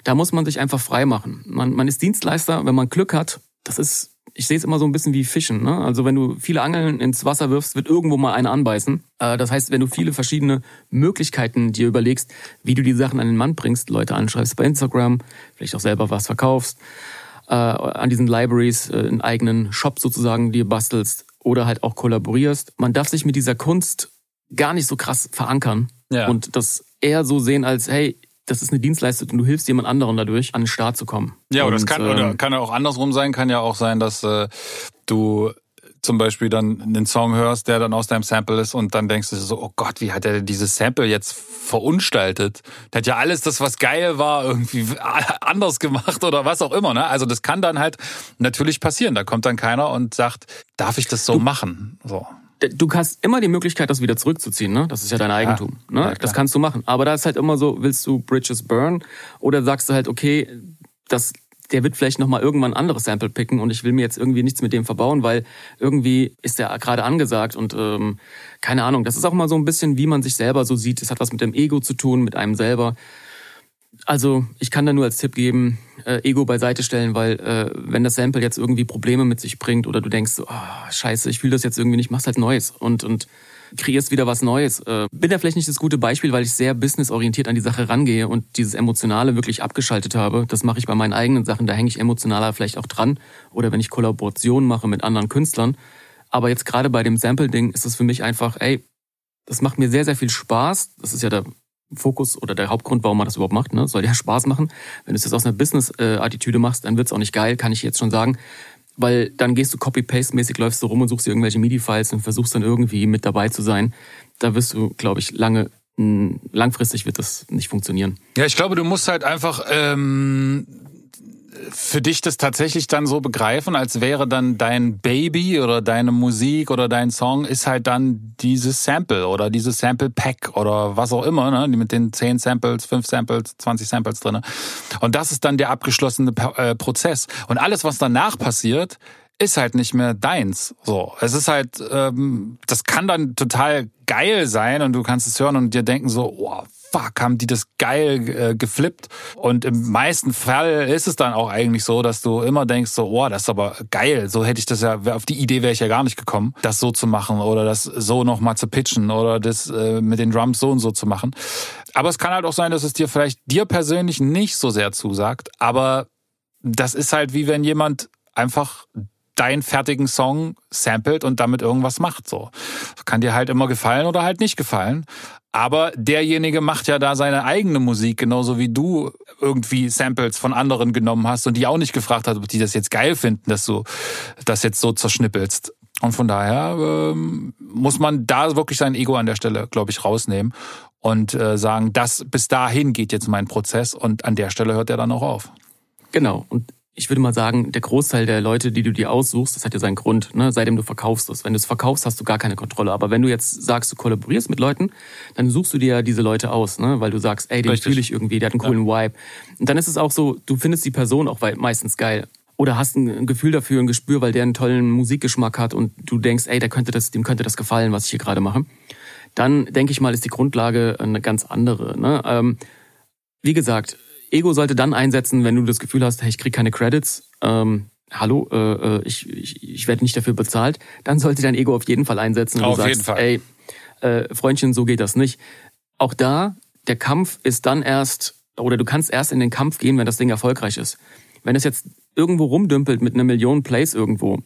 Da muss man sich einfach frei machen. Man, man ist Dienstleister, wenn man Glück hat. Das ist, ich sehe es immer so ein bisschen wie Fischen. Ne? Also wenn du viele Angeln ins Wasser wirfst, wird irgendwo mal eine anbeißen. Äh, das heißt, wenn du viele verschiedene Möglichkeiten dir überlegst, wie du die Sachen an den Mann bringst, Leute anschreibst bei Instagram, vielleicht auch selber was verkaufst, äh, an diesen Libraries äh, einen eigenen Shop sozusagen dir bastelst oder halt auch kollaborierst. Man darf sich mit dieser Kunst gar nicht so krass verankern ja. und das eher so sehen als, hey, das ist eine Dienstleistung und du hilfst jemand anderen dadurch, an den Start zu kommen. Ja, oder das kann, ähm, oder kann ja auch andersrum sein, kann ja auch sein, dass äh, du zum Beispiel dann einen Song hörst, der dann aus deinem Sample ist und dann denkst du so, oh Gott, wie hat er dieses Sample jetzt verunstaltet? Der hat ja alles das, was geil war, irgendwie anders gemacht oder was auch immer. Ne? Also das kann dann halt natürlich passieren. Da kommt dann keiner und sagt, darf ich das so du, machen? So du hast immer die Möglichkeit, das wieder zurückzuziehen, ne? Das ist ja dein Eigentum. Ja, ne? Ja, das kannst du machen. Aber da ist halt immer so, willst du Bridges burn? Oder sagst du halt, okay, das, der wird vielleicht nochmal irgendwann ein anderes Sample picken und ich will mir jetzt irgendwie nichts mit dem verbauen, weil irgendwie ist der gerade angesagt und ähm, keine Ahnung. Das ist auch mal so ein bisschen, wie man sich selber so sieht. Es hat was mit dem Ego zu tun, mit einem selber. Also ich kann da nur als Tipp geben, äh, Ego beiseite stellen, weil äh, wenn das Sample jetzt irgendwie Probleme mit sich bringt oder du denkst, so, oh, scheiße, ich fühle das jetzt irgendwie nicht, machst halt Neues und, und kreierst wieder was Neues. Äh, bin da vielleicht nicht das gute Beispiel, weil ich sehr businessorientiert an die Sache rangehe und dieses Emotionale wirklich abgeschaltet habe. Das mache ich bei meinen eigenen Sachen, da hänge ich emotionaler vielleicht auch dran. Oder wenn ich Kollaborationen mache mit anderen Künstlern. Aber jetzt gerade bei dem Sample-Ding ist es für mich einfach, ey, das macht mir sehr, sehr viel Spaß. Das ist ja der Fokus oder der Hauptgrund, warum man das überhaupt macht. Ne? Soll ja Spaß machen. Wenn du es jetzt aus einer Business-Attitüde machst, dann wird es auch nicht geil, kann ich jetzt schon sagen. Weil dann gehst du Copy-Paste-mäßig, läufst du rum und suchst dir irgendwelche MIDI-Files und versuchst dann irgendwie mit dabei zu sein. Da wirst du, glaube ich, lange langfristig wird das nicht funktionieren. Ja, ich glaube, du musst halt einfach ähm, für dich das tatsächlich dann so begreifen, als wäre dann dein Baby oder deine Musik oder dein Song ist halt dann dieses Sample oder dieses Sample Pack oder was auch immer, ne? mit den 10 Samples, 5 Samples, 20 Samples drinne. Und das ist dann der abgeschlossene äh, Prozess. Und alles, was danach passiert, ist halt nicht mehr deins. So, es ist halt, ähm, das kann dann total geil sein und du kannst es hören und dir denken so, oh, fuck, haben die das geil äh, geflippt. Und im meisten Fall ist es dann auch eigentlich so, dass du immer denkst so, oh, das ist aber geil. So hätte ich das ja, auf die Idee wäre ich ja gar nicht gekommen, das so zu machen oder das so nochmal zu pitchen oder das äh, mit den Drums so und so zu machen. Aber es kann halt auch sein, dass es dir vielleicht dir persönlich nicht so sehr zusagt, aber das ist halt wie wenn jemand einfach deinen fertigen Song samplet und damit irgendwas macht. So kann dir halt immer gefallen oder halt nicht gefallen. Aber derjenige macht ja da seine eigene Musik, genauso wie du irgendwie Samples von anderen genommen hast und die auch nicht gefragt hat, ob die das jetzt geil finden, dass du das jetzt so zerschnippelst. Und von daher ähm, muss man da wirklich sein Ego an der Stelle, glaube ich, rausnehmen und äh, sagen, das bis dahin geht jetzt mein Prozess und an der Stelle hört er dann auch auf. Genau. Und ich würde mal sagen, der Großteil der Leute, die du dir aussuchst, das hat ja seinen Grund, ne? seitdem du verkaufst es. Wenn du es verkaufst, hast du gar keine Kontrolle. Aber wenn du jetzt sagst, du kollaborierst mit Leuten, dann suchst du dir ja diese Leute aus, ne? weil du sagst, ey, den fühle ich irgendwie, der hat einen coolen ja. Vibe. Und dann ist es auch so, du findest die Person auch meistens geil. Oder hast ein Gefühl dafür, ein Gespür, weil der einen tollen Musikgeschmack hat und du denkst, ey, der könnte das, dem könnte das gefallen, was ich hier gerade mache. Dann denke ich mal, ist die Grundlage eine ganz andere. Ne? Ähm, wie gesagt, Ego sollte dann einsetzen, wenn du das Gefühl hast, hey, ich krieg keine Credits. Ähm, hallo, äh, äh, ich, ich, ich werde nicht dafür bezahlt. Dann sollte dein Ego auf jeden Fall einsetzen. Und auf du sagst, jeden Fall. Ey, äh, Freundchen, so geht das nicht. Auch da, der Kampf ist dann erst, oder du kannst erst in den Kampf gehen, wenn das Ding erfolgreich ist. Wenn es jetzt irgendwo rumdümpelt mit einer Million Plays irgendwo,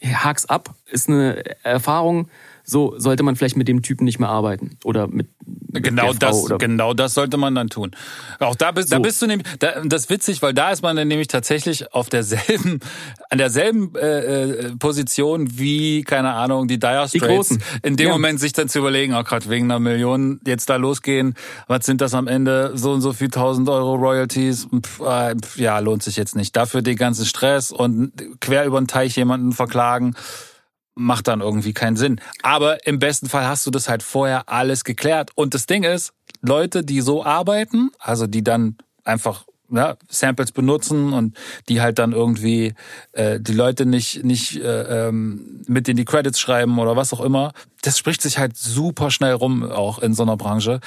äh, hak's ab, ist eine Erfahrung, so sollte man vielleicht mit dem Typen nicht mehr arbeiten oder mit, mit genau das oder genau das sollte man dann tun. Auch da bist so. da bist du nämlich da, das ist witzig weil da ist man dann nämlich tatsächlich auf derselben an derselben äh, äh Position wie keine Ahnung die Dire Straits. Die in dem ja. Moment sich dann zu überlegen auch gerade wegen einer Million jetzt da losgehen was sind das am Ende? So und so viel tausend Euro Royalties. Pff, äh, ja lohnt sich jetzt nicht. Dafür den ganzen Stress und quer über den Teich jemanden verklagen macht dann irgendwie keinen Sinn. Aber im besten Fall hast du das halt vorher alles geklärt. Und das Ding ist, Leute, die so arbeiten, also die dann einfach ja, Samples benutzen und die halt dann irgendwie äh, die Leute nicht nicht äh, ähm, mit in die Credits schreiben oder was auch immer. Das spricht sich halt super schnell rum auch in so einer Branche.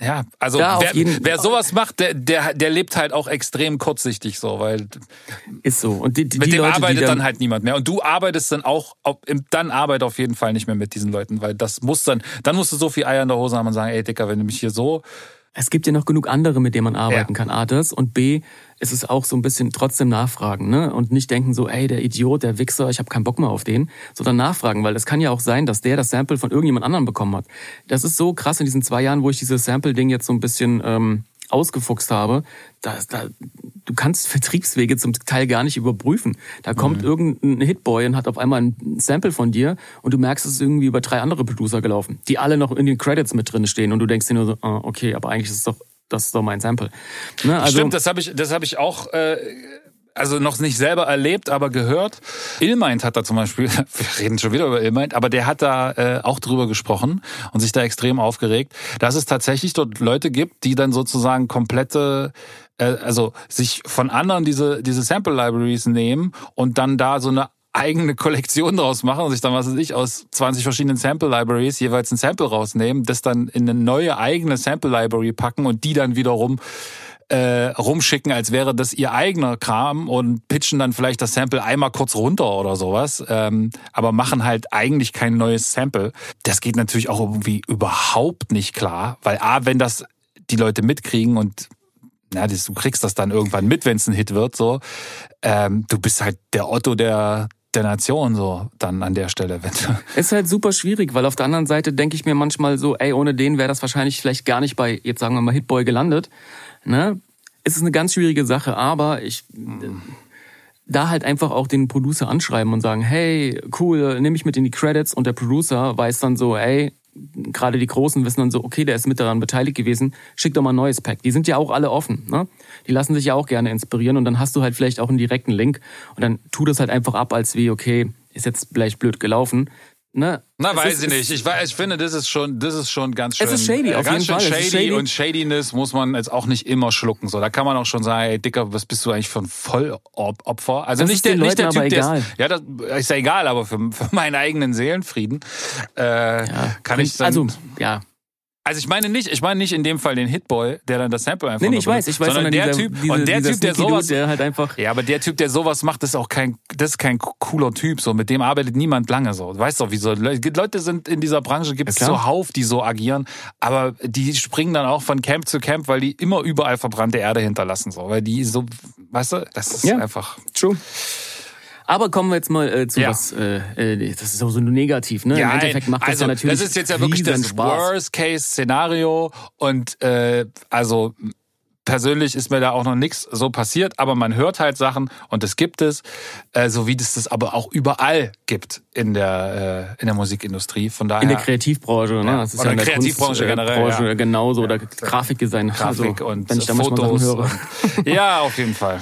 Ja, also ja, wer, wer sowas macht, der, der der lebt halt auch extrem kurzsichtig so, weil ist so. Und die, die, mit die dem Leute, arbeitet dann, dann, halt niemand mehr. Und du arbeitest dann auch dann arbeit auf jeden Fall nicht mehr mit diesen Leuten, weil das muss dann dann musst du so viel Eier in der Hose haben und sagen, ey Dicker, wenn du mich hier so es gibt ja noch genug andere, mit denen man arbeiten ja. kann. A, das und B, ist es auch so ein bisschen trotzdem nachfragen, ne? Und nicht denken so, ey, der Idiot, der Wichser, ich habe keinen Bock mehr auf den, sondern nachfragen, weil es kann ja auch sein, dass der das Sample von irgendjemand anderem bekommen hat. Das ist so krass in diesen zwei Jahren, wo ich dieses Sample-Ding jetzt so ein bisschen ähm, ausgefuchst habe, da, da, du kannst Vertriebswege zum Teil gar nicht überprüfen. Da kommt mhm. irgendein Hitboy und hat auf einmal ein Sample von dir und du merkst, es ist irgendwie über drei andere Producer gelaufen, die alle noch in den Credits mit drin stehen und du denkst dir nur so, ah, okay, aber eigentlich ist es doch das ist doch mein Sample. Ne? Also, Stimmt, das habe ich, das habe ich auch äh, also noch nicht selber erlebt, aber gehört. Illmind hat da zum Beispiel, wir reden schon wieder über Illmind, aber der hat da äh, auch drüber gesprochen und sich da extrem aufgeregt, dass es tatsächlich dort Leute gibt, die dann sozusagen komplette äh, also sich von anderen diese diese Sample Libraries nehmen und dann da so eine eigene Kollektion draus machen und sich dann, was weiß ich, aus 20 verschiedenen Sample Libraries jeweils ein Sample rausnehmen, das dann in eine neue eigene Sample Library packen und die dann wiederum äh, rumschicken, als wäre das ihr eigener Kram und pitchen dann vielleicht das Sample einmal kurz runter oder sowas, ähm, aber machen halt eigentlich kein neues Sample. Das geht natürlich auch irgendwie überhaupt nicht klar, weil A, wenn das die Leute mitkriegen und ja, das, du kriegst das dann irgendwann mit, wenn es ein Hit wird, so. Ähm, du bist halt der Otto der der Nation so dann an der Stelle. Ist halt super schwierig, weil auf der anderen Seite denke ich mir manchmal so, ey, ohne den wäre das wahrscheinlich vielleicht gar nicht bei, jetzt sagen wir mal, Hitboy gelandet. Ne? Es ist eine ganz schwierige Sache, aber ich da halt einfach auch den Producer anschreiben und sagen, hey, cool, nehme ich mit in die Credits und der Producer weiß dann so, ey, gerade die Großen wissen dann so, okay, der ist mit daran beteiligt gewesen, schick doch mal ein neues Pack. Die sind ja auch alle offen. Ne? Die lassen sich ja auch gerne inspirieren und dann hast du halt vielleicht auch einen direkten Link und dann tu das halt einfach ab als wie, okay, ist jetzt vielleicht blöd gelaufen. Ne? Na, Es weiß ist- ich nicht. Ich, weiß, ich finde, das ist schon, das ist schon ganz schön. Es ist shady, äh, auf ganz jeden schön Fall. Shady, shady. und Shadiness muss man jetzt auch nicht immer schlucken. So, da kann man auch schon sagen, ey, Dicker, was bist du eigentlich für ein Vollopfer? Also Das nicht der, den nicht der Leuten Typ, der ist, ja, das ist ja egal, aber für, für meinen eigenen Seelenfrieden äh, kann ich dann, Also, ja. Also ich meine nicht, ich meine nicht in dem Fall den Hitboy, der dann das Sample einfach Nee, nee, ich weiß, ich weiß, sondern der dieser, Typ diese, und der Typ, der sowas, der halt einfach ja, aber der Typ, der sowas macht, ist auch kein, das ist kein cooler Typ. So, mit dem arbeitet niemand lange. So, du weißt doch, wie so Leute sind in dieser Branche, gibt es Ja, klar. so Hauf, die so agieren, aber die springen dann auch von Camp zu Camp, weil die immer überall verbrannte Erde hinterlassen. So, weil die so, weißt du, das ist Ja. einfach. True. Aber kommen wir jetzt mal äh, zu Ja. was, äh, äh, das ist auch so negativ, ne? Im Endeffekt macht das also, ja natürlich das ist jetzt ja wirklich das. Worst-Case-Szenario und äh, also persönlich ist mir da auch noch nichts so passiert, aber man hört halt Sachen und das gibt es, äh, so wie das das aber auch überall gibt in der äh, in der Musikindustrie. Von daher In der Kreativbranche, ne? Ja. Das ist Oder ja in der Kreativbranche Kunst, generell, Branche ja. genauso oder Grafikdesign. Grafik also, und wenn ich da Fotos. Und, ja, auf jeden Fall.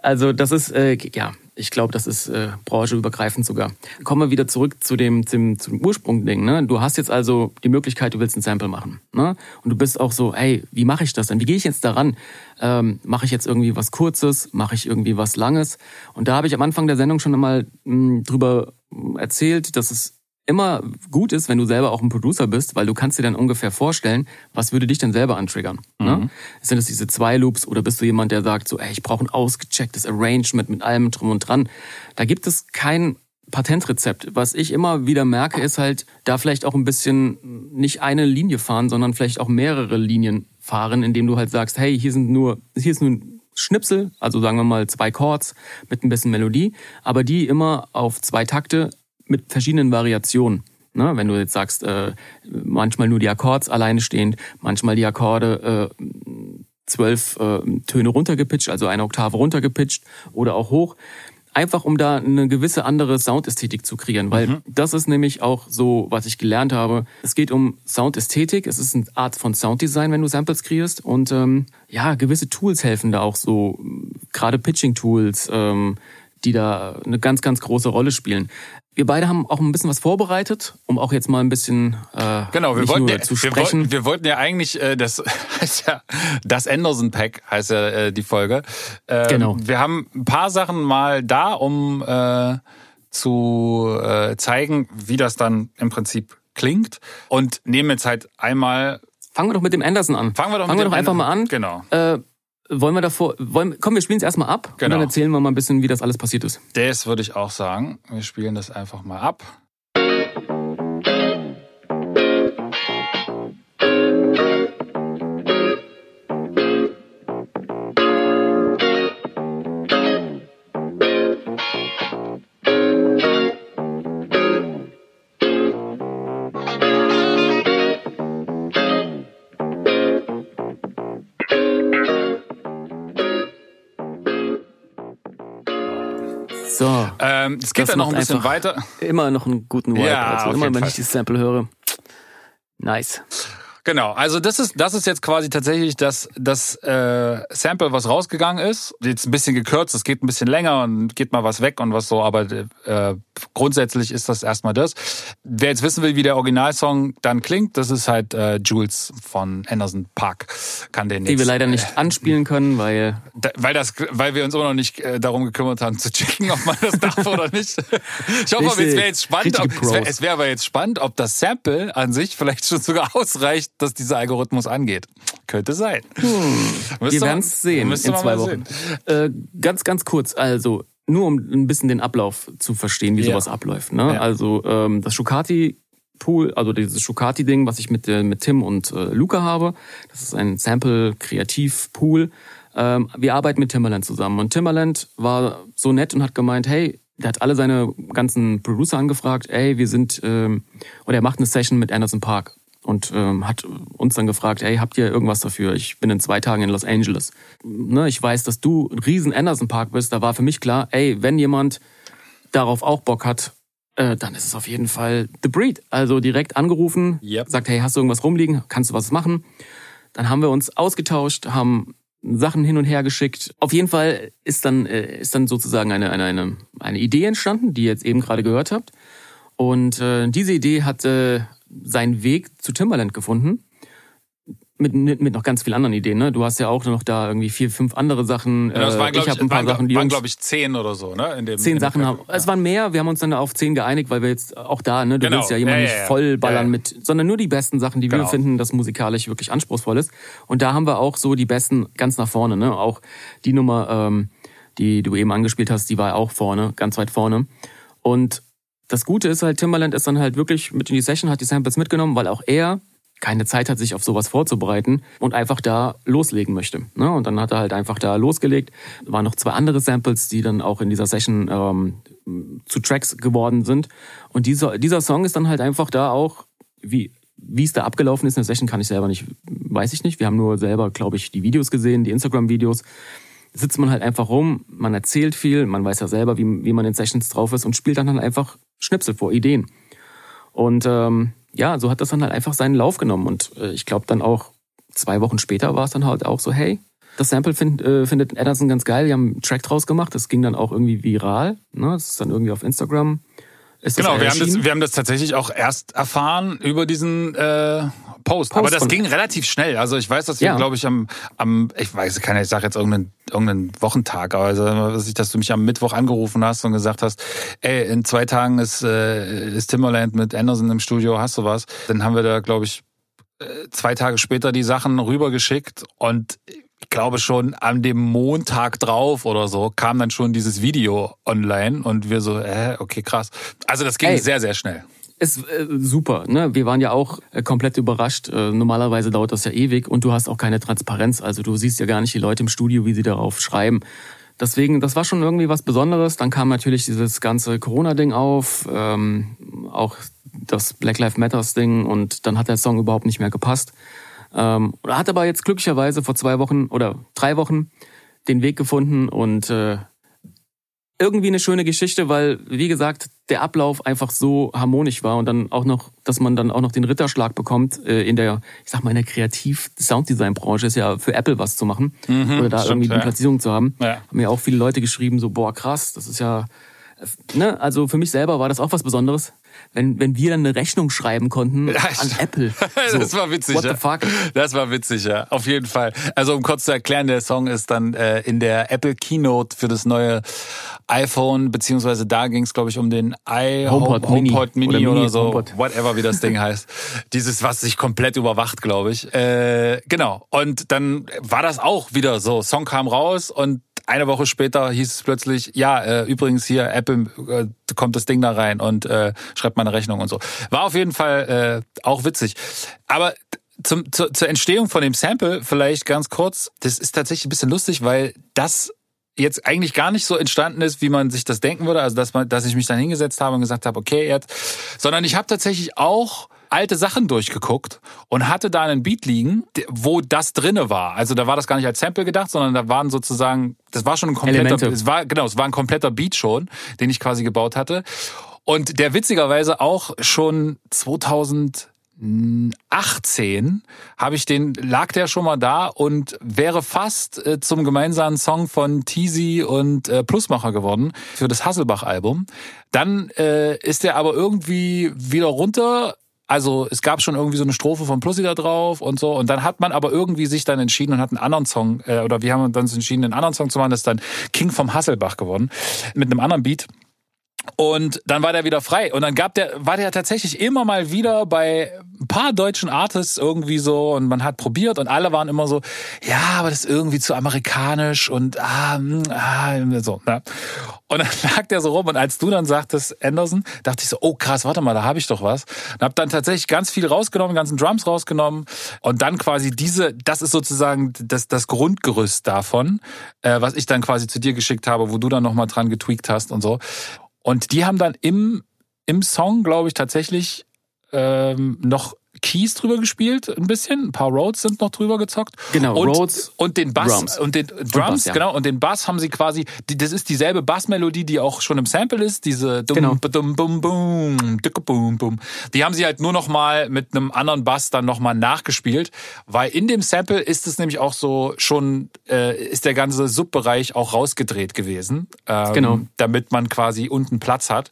Also das ist, äh, ja, ich glaube, das ist äh, brancheübergreifend sogar. Kommen wir wieder zurück zu dem, zum, zum Ursprungding. Ne? Du hast jetzt also die Möglichkeit, du willst ein Sample machen. Ne? Und du bist auch so, hey, wie mache ich das denn? Wie gehe ich jetzt daran? Ähm, mache ich jetzt irgendwie was Kurzes? Mache ich irgendwie was Langes? Und da habe ich am Anfang der Sendung schon einmal mh, drüber mh, erzählt, dass es immer gut ist, wenn du selber auch ein Producer bist, weil du kannst dir dann ungefähr vorstellen, was würde dich denn selber antriggern. Ne? Sind es diese zwei Loops oder bist du jemand, der sagt so, ey, ich brauche ein ausgechecktes Arrangement mit allem drum und dran. Da gibt es kein Patentrezept. Was ich immer wieder merke, ist halt, da vielleicht auch ein bisschen nicht eine Linie fahren, sondern vielleicht auch mehrere Linien fahren, indem du halt sagst, hey, hier sind nur, hier ist nur ein Schnipsel, also sagen wir mal zwei Chords mit ein bisschen Melodie, aber die immer auf zwei Takte mit verschiedenen Variationen. Ne? Wenn du jetzt sagst, äh, manchmal nur die Akkords alleine stehend, manchmal die Akkorde äh, zwölf äh, Töne runtergepitcht, also eine Oktave runtergepitcht oder auch hoch. Einfach um da eine gewisse andere Soundästhetik zu kreieren, weil das ist nämlich auch so, was ich gelernt habe. Es geht um Soundästhetik, es ist eine Art von Sounddesign, wenn du Samples kreierst und ähm, ja, gewisse Tools helfen da auch so, gerade Pitching-Tools, ähm, die da eine ganz, ganz große Rolle spielen. Wir beide haben auch ein bisschen was vorbereitet, um auch jetzt mal ein bisschen äh, Genau, wir wollten, ja, zu wir, sprechen. wollten, wir wollten ja eigentlich, äh, das heißt ja, das Anderson Pack heißt ja äh, die Folge. Ähm, Genau. Wir haben ein paar Sachen mal da, um äh, zu äh, zeigen, wie das dann im Prinzip klingt und nehmen jetzt halt einmal, Fangen wir doch mit dem Anderson an. fangen wir doch, Fangen wir doch einfach mal an. Genau. Äh, wollen wir davor, wollen, komm, wir spielen es erstmal ab und Genau. dann erzählen wir mal ein bisschen, wie das alles passiert ist. Das würde ich auch sagen. Wir spielen das einfach mal ab. Ähm, es geht Das dann noch ein bisschen weiter. immer noch einen guten Vibe. Ja, also immer, wenn Fall. ich dieses Sample höre. Nice. Genau, also das ist das ist jetzt quasi tatsächlich das das äh, Sample, was rausgegangen ist. Jetzt ein bisschen gekürzt, es geht ein bisschen länger und geht mal was weg und was so, aber äh, grundsätzlich ist das erstmal das. Wer jetzt wissen will, wie der Originalsong dann klingt, das ist halt äh, Jules von Anderson Park. Kann den Die jetzt, wir leider nicht anspielen können, weil da, weil das, weil wir uns immer noch nicht äh, darum gekümmert haben zu checken, ob man das darf oder nicht. Ich hoffe, aber es wäre jetzt spannend, ob, es wäre wär aber jetzt spannend, ob das Sample an sich vielleicht schon sogar ausreicht, dass dieser Algorithmus angeht. Könnte sein. Müsste wir werden es sehen in zwei Wochen. Äh, ganz, ganz kurz, also nur um ein bisschen den Ablauf zu verstehen, wie Ja. sowas abläuft. Ne? Ja. Also ähm, das Shukati Pool, also dieses Shukati-Ding, was ich mit, äh, mit Tim und äh, Luca habe, das ist ein Sample-Kreativ-Pool. Ähm, wir arbeiten mit Timbaland zusammen und Timbaland war so nett und hat gemeint, hey, der hat alle seine ganzen Producer angefragt, ey, wir sind, ähm, oder er macht eine Session mit Anderson Park und ähm, hat uns dann gefragt, hey, habt ihr irgendwas dafür? Ich bin in zwei Tagen in Los Angeles. Ne, ich weiß, dass du ein riesen Anderson Park bist. Da war für mich klar, ey, wenn jemand darauf auch Bock hat, äh, dann ist es auf jeden Fall The Breed. Also direkt angerufen, Yep. sagt, hey, hast du irgendwas rumliegen? Kannst du was machen? Dann haben wir uns ausgetauscht, haben Sachen hin und her geschickt. Auf jeden Fall ist dann, äh, ist dann sozusagen eine, eine, eine, eine Idee entstanden, die ihr jetzt eben gerade gehört habt. Und äh, diese Idee hat äh, seinen Weg zu Timbaland gefunden. Mit, mit, noch ganz vielen anderen Ideen. Ne? Du hast ja auch noch da irgendwie vier, fünf andere Sachen. Ja, das Äh, waren, glaube ich ich, habe ein paar waren, Sachen, die waren, glaube ich, zehn oder so, ne? In dem, zehn in Sachen haben. Pack. Es waren mehr, wir haben uns dann auf zehn geeinigt, weil wir jetzt auch da, ne, du Genau. willst ja jemanden Ja, ja, nicht ja. voll ballern Ja, ja. mit, sondern nur die besten Sachen, die wir Genau. finden, das musikalisch wirklich anspruchsvoll ist. Und da haben wir auch so die besten ganz nach vorne, ne? Auch die Nummer, ähm, die du eben angespielt hast, die war auch vorne, ganz weit vorne. Und das Gute ist halt, Timbaland ist dann halt wirklich mit in die Session, hat die Samples mitgenommen, weil auch er keine Zeit hat, sich auf sowas vorzubereiten und einfach da loslegen möchte. Ne? Und dann hat er halt einfach da losgelegt. Waren noch zwei andere Samples, die dann auch in dieser Session ähm, zu Tracks geworden sind. Und dieser, dieser Song ist dann halt einfach da auch, wie, wie es da abgelaufen ist in der Session, kann ich selber nicht, weiß ich nicht. Wir haben nur selber, glaube ich, die Videos gesehen, die Instagram-Videos. Sitzt man halt einfach rum, man erzählt viel, man weiß ja selber, wie, wie man in Sessions drauf ist und spielt dann halt einfach Schnipsel vor, Ideen. Und ähm, ja, so hat das dann halt einfach seinen Lauf genommen. Und äh, ich glaube dann auch zwei Wochen später war es dann halt auch so, hey, das Sample find, äh, findet Anderson ganz geil. Wir haben einen Track draus gemacht. Das ging dann auch irgendwie viral. Ne? Das ist dann irgendwie auf Instagram. Ist Genau, wir haben, das, wir haben das tatsächlich auch erst erfahren über diesen äh, Post. Post Aber das ging relativ schnell. Also ich weiß, dass wir, Ja. glaube ich, am, am, ich weiß, keine, ich sage jetzt irgendeinen, irgendeinen Wochentag, aber also, dass du mich am Mittwoch angerufen hast und gesagt hast, ey, in zwei Tagen ist, äh, ist Timberland mit Anderson im Studio, hast du was? Dann haben wir da, glaube ich, äh, zwei Tage später die Sachen rübergeschickt und ich glaube schon an dem Montag drauf oder so kam dann schon dieses Video online und wir so, äh, okay, krass. Also das ging Ey. sehr, sehr schnell. ist äh, super. Ne? Wir waren ja auch äh, komplett überrascht. Äh, normalerweise dauert das ja ewig und du hast auch keine Transparenz. Also du siehst ja gar nicht die Leute im Studio, wie sie darauf schreiben. Deswegen, das war schon irgendwie was Besonderes. Dann kam natürlich dieses ganze Corona-Ding auf, ähm, auch das Black Lives Matters-Ding und dann hat der Song überhaupt nicht mehr gepasst. Ähm, er hat aber jetzt glücklicherweise vor zwei Wochen oder drei Wochen den Weg gefunden und äh, irgendwie eine schöne Geschichte, weil, wie gesagt, der Ablauf einfach so harmonisch war und dann auch noch, dass man dann auch noch den Ritterschlag bekommt äh, in der, ich sag mal, in der Kreativ-Sounddesign-Branche ist ja für Apple was zu machen oder da stimmt, irgendwie eine ja. Platzierung zu haben. Ja. Haben mir auch viele Leute geschrieben, so, boah, krass, das ist ja, ne, also für mich selber war das auch was Besonderes, wenn, wenn wir dann eine Rechnung schreiben konnten an. Apple. So, das war witzig, What the fuck? Das war witzig, ja. Auf jeden Fall. Also um kurz zu erklären, der Song ist dann äh, in der Apple Keynote für das neue iPhone, beziehungsweise da ging es, glaube ich, um den i HomePod Mini. HomePod Mini Oder oder, Mini so, HomePod. whatever wie das Ding heißt. Dieses, was sich komplett überwacht, glaube ich. Äh, genau. Und dann war das auch wieder so. Song kam raus und eine Woche später hieß es plötzlich, ja, äh, übrigens hier, Apple äh, kommt das Ding da rein und äh, schreibt mal eine Rechnung und so. War auf jeden Fall äh, auch witzig. Aber zum, zur, zur Entstehung von dem Sample vielleicht ganz kurz, das ist tatsächlich ein bisschen lustig, weil das jetzt eigentlich gar nicht so entstanden ist, wie man sich das denken würde. Also dass man, dass ich mich dann hingesetzt habe und gesagt habe, okay, jetzt, sondern ich habe tatsächlich auch alte Sachen durchgeguckt und hatte da einen Beat liegen, wo das drinne war. Also da war das gar nicht als Sample gedacht, sondern da waren sozusagen, das war schon ein kompletter, Elemente. es war genau, es war ein kompletter Beat schon, den ich quasi gebaut hatte und der witzigerweise auch schon 2000 18 habe ich den lag der schon mal da und wäre fast äh, zum gemeinsamen Song von Teasy und äh, Plusmacher geworden für das Hasselbach Album. Dann äh, ist der aber irgendwie wieder runter also es gab schon irgendwie so eine Strophe von Plussi da drauf und so. Und dann hat man aber irgendwie sich dann entschieden und hat einen anderen Song, äh, oder wir haben uns dann entschieden, einen anderen Song zu machen. Das ist dann King vom Hasselbach geworden. Mit einem anderen Beat. Und dann war der wieder frei. Und dann gab der, war der tatsächlich immer mal wieder bei ein paar deutschen Artists irgendwie so und man hat probiert und alle waren immer so, ja, aber das ist irgendwie zu amerikanisch und ah, mm, ah so. Ne? Und dann lag der so rum und als du dann sagtest, Anderson, dachte ich so, oh krass, warte mal, da habe ich doch was. Und habe dann tatsächlich ganz viel rausgenommen, ganzen Drums rausgenommen und dann quasi diese, das ist sozusagen das, das Grundgerüst davon, äh, was ich dann quasi zu dir geschickt habe, wo du dann nochmal dran getweakt hast und so. Und die haben dann im, im Song, glaube ich, tatsächlich ähm, noch Keys drüber gespielt, ein bisschen. Ein paar Rhodes sind noch drüber gezockt. Genau, und, Rhodes, und den Bass Drums. und den Drums, Bass, ja. genau. Und den Bass haben sie quasi. Das ist dieselbe Bassmelodie, die auch schon im Sample ist. Diese dum, Genau. dum, bum, bum, dicke bum, bum. Die haben sie halt nur noch mal mit einem anderen Bass dann noch mal nachgespielt, weil in dem Sample ist es nämlich auch so schon äh, ist der ganze Subbereich auch rausgedreht gewesen, ähm, Genau. damit man quasi unten Platz hat.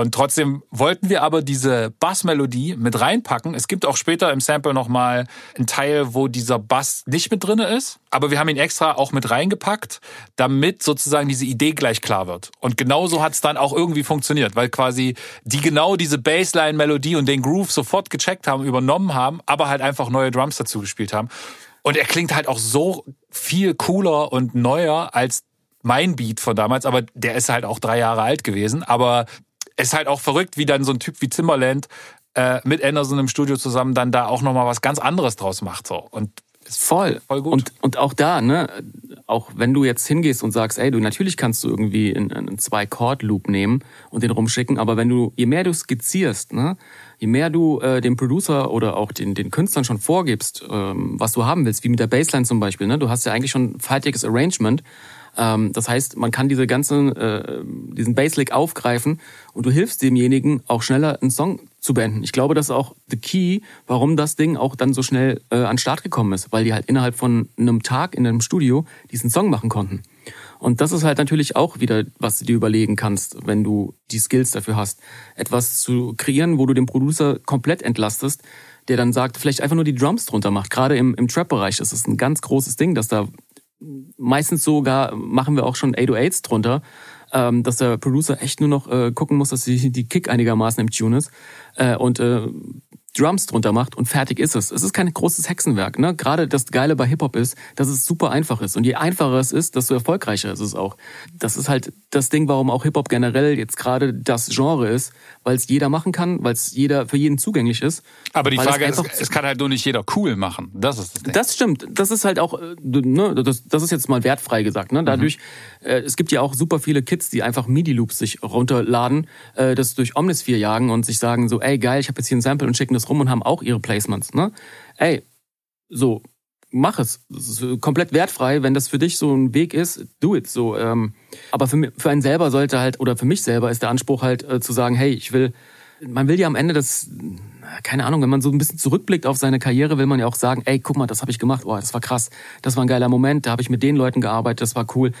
Und trotzdem wollten wir aber diese Bassmelodie mit reinpacken. Es gibt auch später im Sample nochmal einen Teil, wo dieser Bass nicht mit drinne ist. Aber wir haben ihn extra auch mit reingepackt, damit sozusagen diese Idee gleich klar wird. Und genauso hat es dann auch irgendwie funktioniert, weil quasi die genau diese Bassline-Melodie und den Groove sofort gecheckt haben, übernommen haben, aber halt einfach neue Drums dazu gespielt haben. Und er klingt halt auch so viel cooler und neuer als mein Beat von damals, aber der ist halt auch drei Jahre alt gewesen. Aber ist halt auch verrückt, wie dann so ein Typ wie Timberland äh, mit Anderson im Studio zusammen dann da auch nochmal was ganz anderes draus macht. So. Und ist Voll. Voll gut. Und, und auch da, ne, auch wenn du jetzt hingehst und sagst, ey, du, natürlich kannst du irgendwie einen, einen Zwei-Chord-Loop nehmen und den rumschicken, aber wenn du, je mehr du skizzierst, ne, je mehr du äh, dem Producer oder auch den, den Künstlern schon vorgibst, ähm, was du haben willst, wie mit der Bassline zum Beispiel, ne, du hast ja eigentlich schon ein fertiges Arrangement, ähm, das heißt, man kann diese ganzen, äh, diesen Basslick aufgreifen und du hilfst demjenigen auch schneller einen Song zu beenden. Ich glaube, das ist auch the key, warum das Ding auch dann so schnell äh, an Start gekommen ist, weil die halt innerhalb von einem Tag in einem Studio diesen Song machen konnten. Und das ist halt natürlich auch wieder, was du dir überlegen kannst, wenn du die Skills dafür hast, etwas zu kreieren, wo du den Producer komplett entlastest, der dann sagt, vielleicht einfach nur die Drums drunter macht. Gerade im, im Trap-Bereich ist es ein ganz großes Ding, dass da meistens sogar machen wir auch schon 808s drunter, ähm, dass der Producer echt nur noch äh, gucken muss, dass die, die Kick einigermaßen im Tune ist. Äh, und äh, Drums drunter macht und fertig ist es. Es ist kein großes Hexenwerk. Ne? Gerade das Geile bei Hip-Hop ist, dass es super einfach ist. Und je einfacher es ist, desto erfolgreicher ist es auch. Das ist halt das Ding, warum auch Hip-Hop generell jetzt gerade das Genre ist, weil es jeder machen kann, weil es jeder für jeden zugänglich ist. aber die Weil es Frage ist, es kann halt nur nicht jeder cool machen. Das ist das Ding. Das stimmt. Das ist halt auch, äh, ne, das, das ist jetzt mal wertfrei gesagt. Ne? Dadurch, äh, es gibt ja auch super viele Kids, die einfach MIDI-Loops sich runterladen, äh, das durch Omnisphere jagen und sich sagen so, ey geil, ich habe jetzt hier ein Sample und schicken das rum und haben auch ihre Placements. Ne? Ey, so mach es. Komplett wertfrei, wenn das für dich so ein Weg ist, do it. So, ähm, aber für, für einen selber sollte halt oder für mich selber ist der Anspruch halt äh, zu sagen, hey, ich will. Man will ja am Ende das, keine Ahnung, wenn man so ein bisschen zurückblickt auf seine Karriere, will man ja auch sagen, ey, guck mal, das habe ich gemacht, oh, das war krass, das war ein geiler Moment, da habe ich mit den Leuten gearbeitet, das war cool.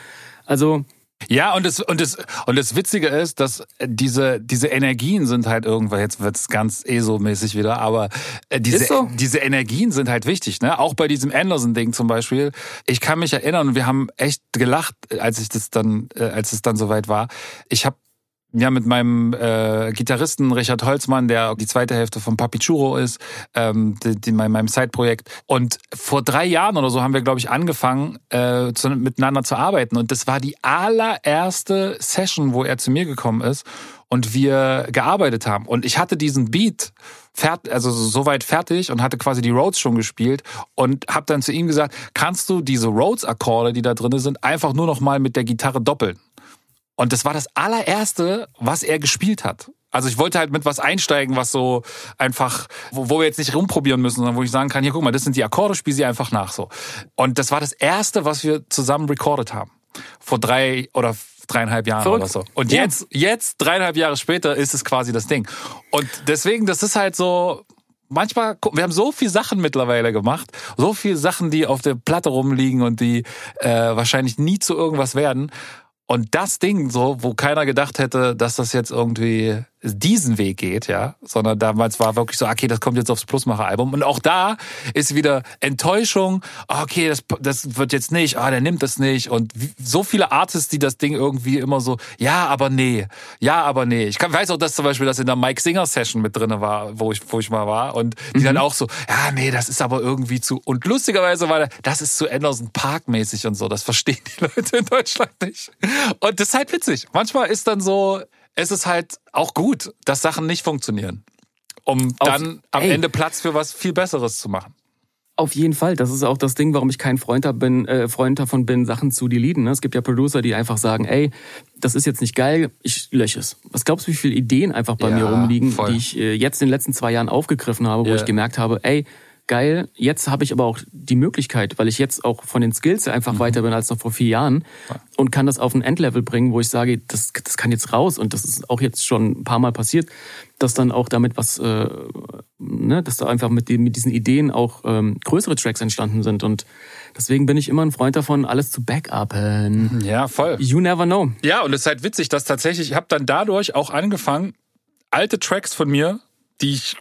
Also Ja, und das, und das, und das Witzige ist, dass diese, diese Energien sind halt irgendwann, jetzt wird's ganz ESO-mäßig wieder, aber äh, diese, so. diese Energien sind halt wichtig, ne? Auch bei diesem Anderson-Ding zum Beispiel. Ich kann mich erinnern, wir haben echt gelacht, als ich das dann, äh, als es dann soweit war. Ich habe ja, mit meinem äh, Gitarristen Richard Holzmann, der die zweite Hälfte von Papi Churro ist, ähm, die, die, mein, meinem Side-Projekt. Und vor drei Jahren oder so haben wir, glaube ich, angefangen, äh, zu, miteinander zu arbeiten. Und das war die allererste Session, wo er zu mir gekommen ist und wir gearbeitet haben. Und ich hatte diesen Beat fert, also soweit fertig und hatte quasi die Rhodes schon gespielt und habe dann zu ihm gesagt, kannst du diese Rhodes-Akkorde, die da drin sind, einfach nur noch mal mit der Gitarre doppeln? Und das war das allererste, was er gespielt hat. Also ich wollte halt mit was einsteigen, was so einfach, wo, wo wir jetzt nicht rumprobieren müssen, sondern wo ich sagen kann, hier guck mal, das sind die Akkorde, spiel sie einfach nach so. Und das war das erste, was wir zusammen recorded haben. Vor drei oder dreieinhalb Jahren Verrückt. oder so. Und Ja. jetzt, jetzt, dreieinhalb Jahre später, ist es quasi das Ding. Und deswegen, das ist halt so, manchmal, wir haben so viel Sachen mittlerweile gemacht, so viel Sachen, die auf der Platte rumliegen und die äh, wahrscheinlich nie zu irgendwas werden. Und das Ding, so, wo keiner gedacht hätte, dass das jetzt irgendwie diesen Weg geht, ja, sondern damals war wirklich so, okay, das kommt jetzt aufs Plusmacher-Album. Und auch da ist wieder Enttäuschung, ah, okay, das, das wird jetzt nicht, ah, der nimmt das nicht. Und so viele Artists, die das Ding irgendwie immer so, ja, aber nee, ja, aber nee. Ich kann, weiß auch, dass zum Beispiel das in der Mike Singer Session mit drinne war, wo ich, wo ich mal war. Und die dann auch so, ja, nee, das ist aber irgendwie zu, und lustigerweise war das ist zu Anderson Park mäßig und so. Das verstehen die Leute in Deutschland nicht. Und das ist halt witzig. Manchmal ist dann so, es ist halt auch gut, dass Sachen nicht funktionieren. Um Auf- dann am ey. Ende Platz für was viel Besseres zu machen. Auf jeden Fall. Das ist auch das Ding, warum ich kein Freund, bin, äh, Freund davon bin, Sachen zu deleten. Ne? Es gibt ja Producer, die einfach sagen, ey, das ist jetzt nicht geil, ich lösche es. Was glaubst du, wie viele Ideen einfach bei ja, mir rumliegen, voll. die ich äh, jetzt in den letzten zwei Jahren aufgegriffen habe, wo yeah. ich gemerkt habe, ey, geil. Jetzt habe ich aber auch die Möglichkeit, weil ich jetzt auch von den Skills einfach mhm. weiter bin als noch vor vier Jahren und kann das auf ein Endlevel bringen, wo ich sage, das, das kann jetzt raus und das ist auch jetzt schon ein paar Mal passiert, dass dann auch damit was, äh, ne, dass da einfach mit, den, mit diesen Ideen auch ähm, größere Tracks entstanden sind und deswegen bin ich immer ein Freund davon, alles zu backuppen. Ja, voll. You never know. Ja, und es ist halt witzig, dass tatsächlich, ich habe dann dadurch auch angefangen, alte Tracks von mir die ich,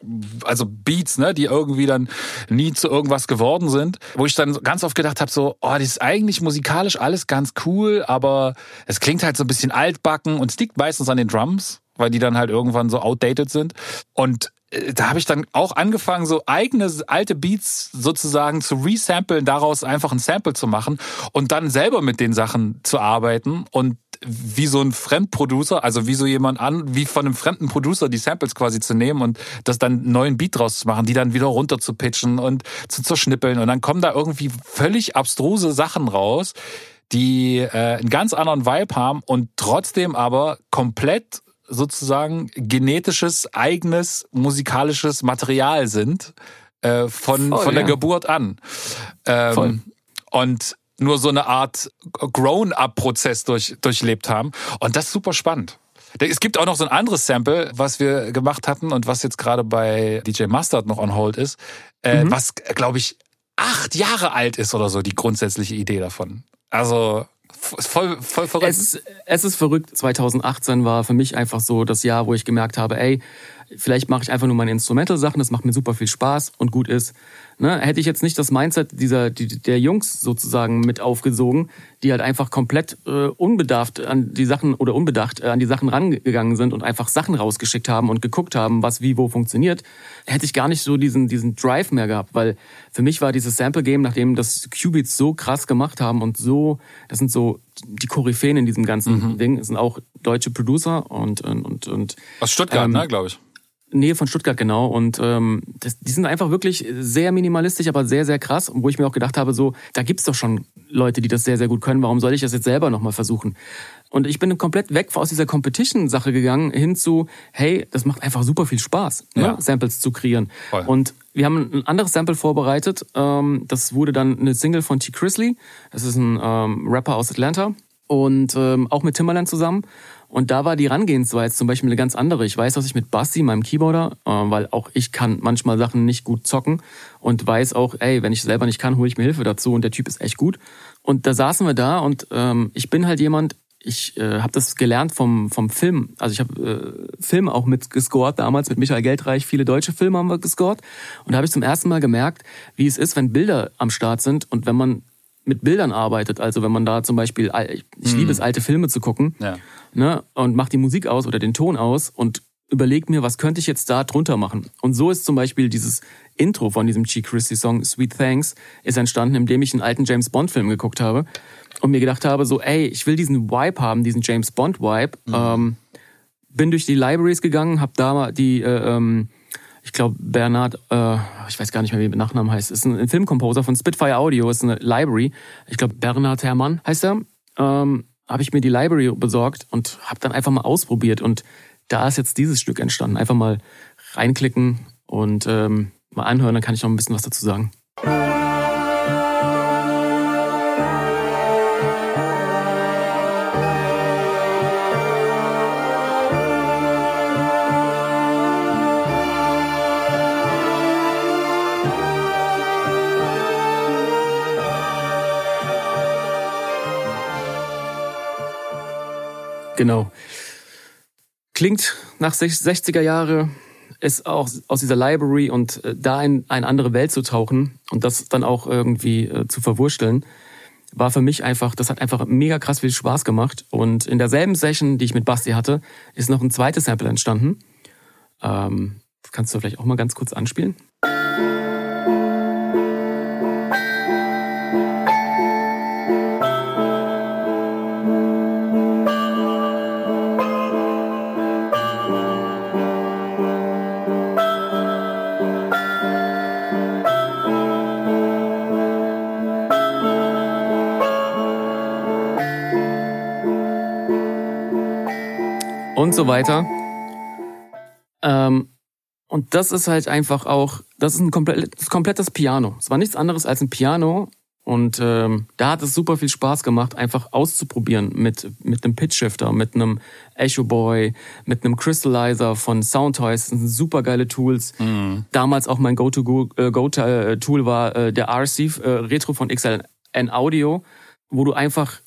also Beats, ne, die irgendwie dann nie zu irgendwas geworden sind, wo ich dann ganz oft gedacht habe, so, oh, das ist eigentlich musikalisch alles ganz cool, aber es klingt halt so ein bisschen altbacken und liegt meistens an den Drums, weil die dann halt irgendwann so outdated sind. Und äh, da habe ich dann auch angefangen, so eigene alte Beats sozusagen zu resamplen, daraus einfach ein Sample zu machen und dann selber mit den Sachen zu arbeiten und wie so ein Fremdproducer, also wie so jemand an, wie von einem fremden Producer die Samples quasi zu nehmen und das dann einen neuen Beat draus zu machen, die dann wieder runter zu pitchen und zu zerschnippeln und dann kommen da irgendwie völlig abstruse Sachen raus, die äh, einen ganz anderen Vibe haben und trotzdem aber komplett sozusagen genetisches, eigenes musikalisches Material sind äh, von, Voll, von der ja. Geburt an. Ähm, und nur so eine Art Grown-up-Prozess durch, durchlebt haben. Und das ist super spannend. Es gibt auch noch so ein anderes Sample, was wir gemacht hatten und was jetzt gerade bei DJ Mustard noch on hold ist, äh, mhm. was, glaube ich, acht Jahre alt ist oder so, die grundsätzliche Idee davon. Also voll, voll verrückt. Es, es ist verrückt. 2018 war für mich einfach so das Jahr, wo ich gemerkt habe, ey, vielleicht mache ich einfach nur meine Instrumental-Sachen, das macht mir super viel Spaß und gut ist. Ne, hätte ich jetzt nicht das Mindset dieser die, der Jungs sozusagen mit aufgesogen, die halt einfach komplett äh, unbedarft an die Sachen oder unbedacht äh, an die Sachen rangegangen sind und einfach Sachen rausgeschickt haben und geguckt haben, was wie wo funktioniert, hätte ich gar nicht so diesen diesen Drive mehr gehabt, weil für mich war dieses Sample Game, nachdem das Qubits so krass gemacht haben und so, das sind so die Koryphäen in diesem ganzen mhm. Ding, das sind auch deutsche Producer und und und aus Stuttgart, ähm, ne, glaube ich. Nähe von Stuttgart, genau. Und ähm, das, die sind einfach wirklich sehr minimalistisch, aber sehr, sehr krass. Und wo ich mir auch gedacht habe, so, da gibt's doch schon Leute, die das sehr, sehr gut können. Warum soll ich das jetzt selber nochmal versuchen? Und ich bin komplett weg aus dieser Competition-Sache gegangen, hin zu, hey, das macht einfach super viel Spaß, ne? ja. Samples zu kreieren. Voll. Und wir haben ein anderes Sample vorbereitet. Ähm, das wurde dann eine Single von T. Chrisley. Das ist ein ähm, Rapper aus Atlanta. Und ähm, auch mit Timbaland zusammen. Und da war die Herangehensweise zum Beispiel eine ganz andere. Ich weiß, dass ich mit Basti, meinem Keyboarder, äh, weil auch ich kann manchmal Sachen nicht gut zocken und weiß auch, ey, wenn ich selber nicht kann, hole ich mir Hilfe dazu und der Typ ist echt gut. Und da saßen wir da und ähm, ich bin halt jemand, ich äh, habe das gelernt vom, vom Film. Also ich habe äh, Filme auch mit gescored, damals mit Michael Geldreich. Viele deutsche Filme haben wir gescored. Und da habe ich zum ersten Mal gemerkt, wie es ist, wenn Bilder am Start sind und wenn man mit Bildern arbeitet. Also wenn man da zum Beispiel, ich, ich liebe es, hm. alte Filme zu gucken ja. Ne, und mache die Musik aus oder den Ton aus und überlegt mir, was könnte ich jetzt da drunter machen. Und so ist zum Beispiel dieses Intro von diesem G. Christie Song Sweet Thanks ist entstanden, indem ich einen alten James Bond Film geguckt habe und mir gedacht habe, so, ey, ich will diesen Vibe haben, diesen James Bond Vibe. Mhm. Ähm, bin durch die Libraries gegangen, habe da die äh, ähm, ich glaube, Bernhard, äh, ich weiß gar nicht mehr, wie der Nachnamen heißt, ist ein, ein Filmkomposer von Spitfire Audio, ist eine Library. Ich glaube, Bernhard Herrmann heißt er. Ähm, habe ich mir die Library besorgt und habe dann einfach mal ausprobiert. Und da ist jetzt dieses Stück entstanden. Einfach mal reinklicken und ähm, mal anhören, dann kann ich noch ein bisschen was dazu sagen. Genau. Klingt nach 60er Jahre, ist auch aus dieser Library und äh, da in eine andere Welt zu tauchen und das dann auch irgendwie äh, zu verwursteln, war für mich einfach, das hat einfach mega krass viel Spaß gemacht. Und in derselben Session, die ich mit Basti hatte, ist noch ein zweites Sample entstanden. Ähm, kannst du vielleicht auch mal ganz kurz anspielen? So weiter. Ähm, und das ist halt einfach auch, das ist ein komplett, komplettes Piano. Es war nichts anderes als ein Piano. Und ähm, da hat es super viel Spaß gemacht, einfach auszuprobieren mit, mit einem Pitch Shifter, mit einem Echo Boy, mit einem Crystallizer von Soundtoys. Das sind super geile Tools. Mhm. Damals auch mein Go-To-Tool äh, äh, war äh, der RC Retro von XLN Audio, wo du einfach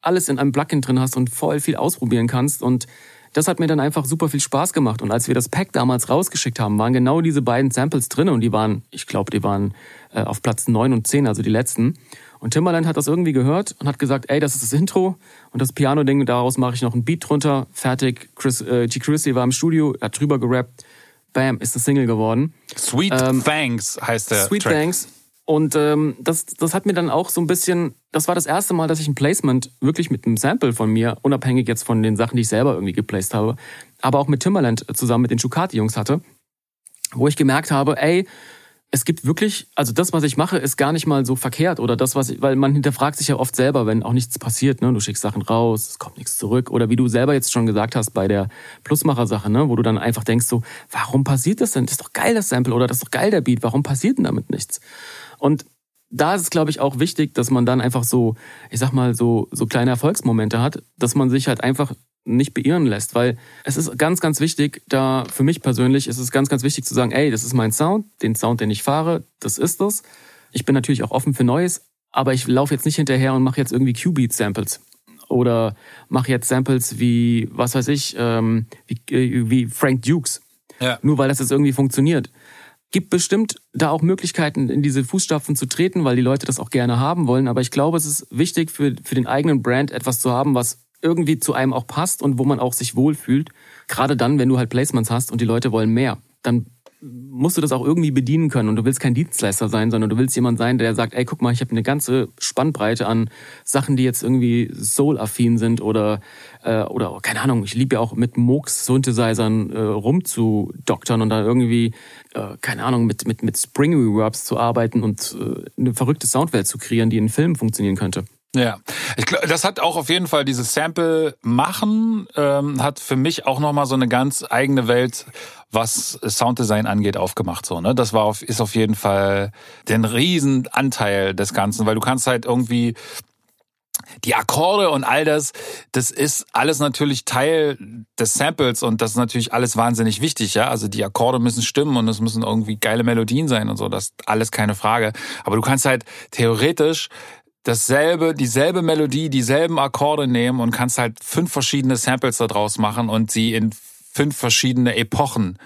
alles in einem Plugin drin hast und voll viel ausprobieren kannst. Und das hat mir dann einfach super viel Spaß gemacht. Und als wir das Pack damals rausgeschickt haben, waren genau diese beiden Samples drin und die waren, ich glaube, die waren äh, auf Platz 9 und 10, also die letzten. Und Timbaland hat das irgendwie gehört und hat gesagt, ey, das ist das Intro und das Piano-Ding, daraus mache ich noch ein Beat drunter, fertig. Chris, äh, G. Chrissy war im Studio, hat drüber gerappt, bam, ist das Single geworden. Sweet ähm, Thanks heißt der Sweet Track. Thanks und ähm, das, das hat mir dann auch so ein bisschen, das war das erste Mal, dass ich ein Placement wirklich mit einem Sample von mir, unabhängig jetzt von den Sachen, die ich selber irgendwie geplaced habe, aber auch mit Timberland zusammen mit den Schucati-Jungs hatte, wo ich gemerkt habe, ey, es gibt wirklich, also das, was ich mache, ist gar nicht mal so verkehrt oder das, was ich, weil man hinterfragt sich ja oft selber, wenn auch nichts passiert, ne? Du schickst Sachen raus, es kommt nichts zurück oder wie du selber jetzt schon gesagt hast bei der Plusmacher-Sache, ne? Wo du dann einfach denkst so, warum passiert das denn? Das ist doch geil, das Sample oder das ist doch geil, der Beat, warum passiert denn damit nichts? Und da ist es, glaube ich, auch wichtig, dass man dann einfach so, ich sag mal, so, so kleine Erfolgsmomente hat, dass man sich halt einfach nicht beirren lässt, weil es ist ganz, ganz wichtig, da für mich persönlich ist es ganz, ganz wichtig zu sagen, ey, das ist mein Sound, den Sound, den ich fahre, das ist das. Ich bin natürlich auch offen für Neues, aber ich laufe jetzt nicht hinterher und mache jetzt irgendwie Q-Beat-Samples oder mache jetzt Samples wie, was weiß ich, ähm, wie, äh, wie Frank Dukes. Ja. Nur weil das jetzt irgendwie funktioniert gibt bestimmt da auch Möglichkeiten, in diese Fußstapfen zu treten, weil die Leute das auch gerne haben wollen. Aber ich glaube, es ist wichtig für, für den eigenen Brand etwas zu haben, was irgendwie zu einem auch passt und wo man auch sich wohlfühlt. Gerade dann, wenn du halt Placements hast und die Leute wollen mehr. Dann musst du das auch irgendwie bedienen können und du willst kein Dienstleister sein, sondern du willst jemand sein, der sagt, ey, guck mal, ich habe eine ganze Spannbreite an Sachen, die jetzt irgendwie soul-affin sind oder äh, oder keine Ahnung, ich liebe ja auch mit Mooks Synthesizern äh, rumzudoktern und dann irgendwie äh, keine Ahnung mit mit mit Spring Reverbs zu arbeiten und äh, eine verrückte Soundwelt zu kreieren, die in Filmen funktionieren könnte. Ja, ich glaube, das hat auch auf jeden Fall dieses Sample machen ähm, hat für mich auch noch mal so eine ganz eigene Welt, was Sounddesign angeht, aufgemacht so. Ne, das war auf, ist auf jeden Fall den riesen Anteil des Ganzen, weil du kannst halt irgendwie die Akkorde und all das, das ist alles natürlich Teil des Samples und das ist natürlich alles wahnsinnig wichtig, ja. Also die Akkorde müssen stimmen und es müssen irgendwie geile Melodien sein und so, das ist alles keine Frage. Aber du kannst halt theoretisch dasselbe, dieselbe Melodie, dieselben Akkorde nehmen und kannst halt fünf verschiedene Samples daraus machen und sie in fünf verschiedene Epochen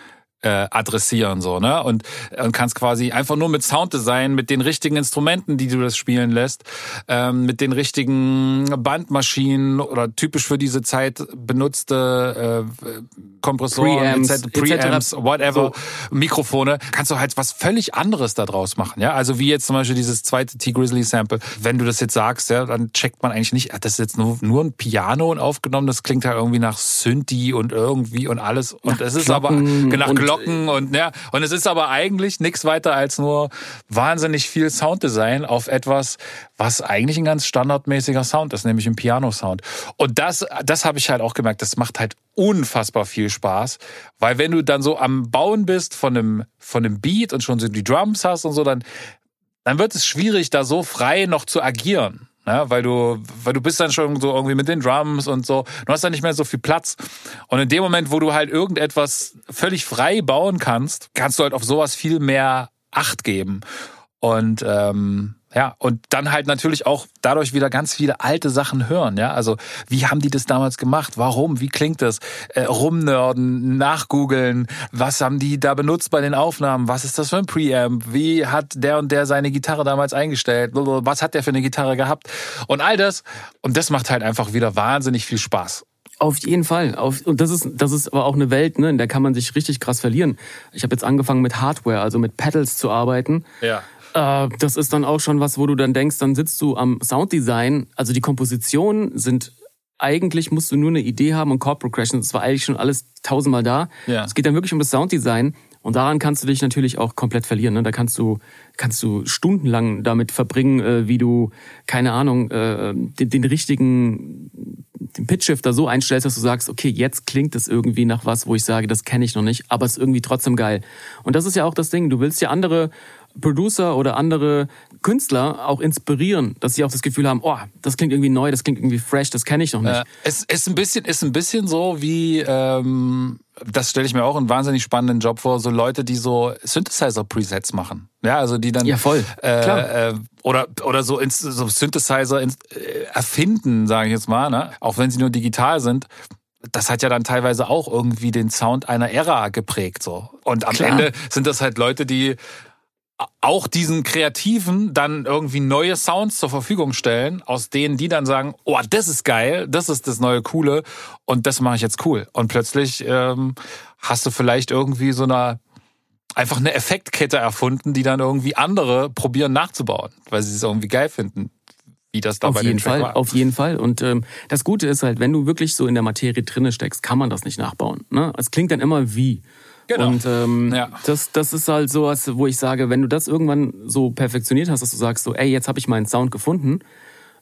äh, adressieren so ne? Und und kannst quasi einfach nur mit Sounddesign mit den richtigen Instrumenten die du das spielen lässt ähm, mit den richtigen Bandmaschinen oder typisch für diese Zeit benutzte äh, Kompressoren Preamps, etc, Preamps whatever so. Mikrofone kannst du halt was völlig anderes daraus machen ja? Also wie jetzt zum Beispiel dieses zweite T Grizzly Sample wenn du das jetzt sagst ja dann checkt man eigentlich nicht das ist jetzt nur nur ein Piano und aufgenommen das klingt halt irgendwie nach Synthi und irgendwie und alles. Und es ist aber Glocken Glocken und ja, und es ist aber eigentlich nichts weiter als nur wahnsinnig viel Sounddesign auf etwas, was eigentlich ein ganz standardmäßiger Sound ist, nämlich ein Piano-Sound. Und das, das habe ich halt auch gemerkt, das macht halt unfassbar viel Spaß, weil wenn du dann so am Bauen bist von einem, von einem Beat und schon so die Drums hast und so, dann, dann wird es schwierig, da so frei noch zu agieren. Ne? Weil du, weil du bist dann schon so irgendwie mit den Drums und so. Du hast dann nicht mehr so viel Platz. Und in dem Moment, wo du halt irgendetwas völlig frei bauen kannst, kannst du halt auf sowas viel mehr Acht geben. Und ähm, ja, und dann halt natürlich auch dadurch wieder ganz viele alte Sachen hören. Ja, also wie haben die das damals gemacht? Warum? Wie klingt das? Äh, rumnörden, nachgoogeln. Was haben die da benutzt bei den Aufnahmen? Was ist das für ein Preamp? Wie hat der und der seine Gitarre damals eingestellt? Was hat der für eine Gitarre gehabt? Und all das. Und das macht halt einfach wieder wahnsinnig viel Spaß. Auf jeden Fall. Auf, und das ist, das ist aber auch eine Welt, ne, in der kann man sich richtig krass verlieren. Ich habe jetzt angefangen mit Hardware, also mit Pedals zu arbeiten. Ja. Äh, das ist dann auch schon was, wo du dann denkst, dann sitzt du am Sounddesign. Also die Kompositionen sind eigentlich musst du nur eine Idee haben und Chord Progression, das war eigentlich schon alles tausendmal da. Ja. Es geht dann wirklich um das Sounddesign und daran kannst du dich natürlich auch komplett verlieren. Ne? Da kannst du kannst du stundenlang damit verbringen, äh, wie du keine Ahnung äh, den, den richtigen den Pitchshifter so einstellst, dass du sagst, okay, jetzt klingt es irgendwie nach was, wo ich sage, das kenne ich noch nicht, aber es ist irgendwie trotzdem geil. Und das ist ja auch das Ding, du willst ja andere Producer oder andere Künstler auch inspirieren, dass sie auch das Gefühl haben, oh, das klingt irgendwie neu, das klingt irgendwie fresh, das kenne ich noch nicht. Äh, es ist ein bisschen, ist ein bisschen so wie, ähm, das stelle ich mir auch einen wahnsinnig spannenden Job vor, so Leute, die so Synthesizer-Presets machen. Ja, also die dann ja voll äh, Klar. Äh, oder oder so, ins, so Synthesizer ins, äh, erfinden, sage ich jetzt mal, ne? auch wenn sie nur digital sind das hat ja dann teilweise auch irgendwie den Sound einer Ära geprägt so. Und am Klar. Ende sind das halt Leute, die auch diesen Kreativen dann irgendwie neue Sounds zur Verfügung stellen, aus denen die dann sagen, oh, das ist geil, das ist das neue Coole und das mache ich jetzt cool. Und plötzlich ähm, hast du vielleicht irgendwie so eine einfach eine Effektkette erfunden, die dann irgendwie andere probieren nachzubauen, weil sie es irgendwie geil finden. Wie das da auf bei jeden den Fall, war. auf jeden Fall. Und ähm, das Gute ist halt, wenn du wirklich so in der Materie drinne steckst, kann man das nicht nachbauen. Ne? Es klingt dann immer wie. Genau. Und ähm, ja. das, das ist halt so was, wo ich sage, wenn du das irgendwann so perfektioniert hast, dass du sagst, so, ey, jetzt habe ich meinen Sound gefunden,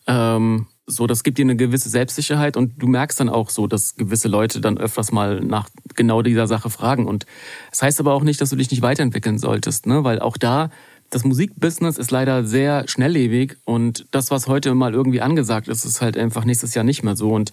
ähm, so, das gibt dir eine gewisse Selbstsicherheit und du merkst dann auch so, dass gewisse Leute dann öfters mal nach genau dieser Sache fragen. Und das heißt aber auch nicht, dass du dich nicht weiterentwickeln solltest, ne? Weil auch da, das Musikbusiness ist leider sehr schnelllebig und das, was heute mal irgendwie angesagt ist, ist halt einfach nächstes Jahr nicht mehr so. Und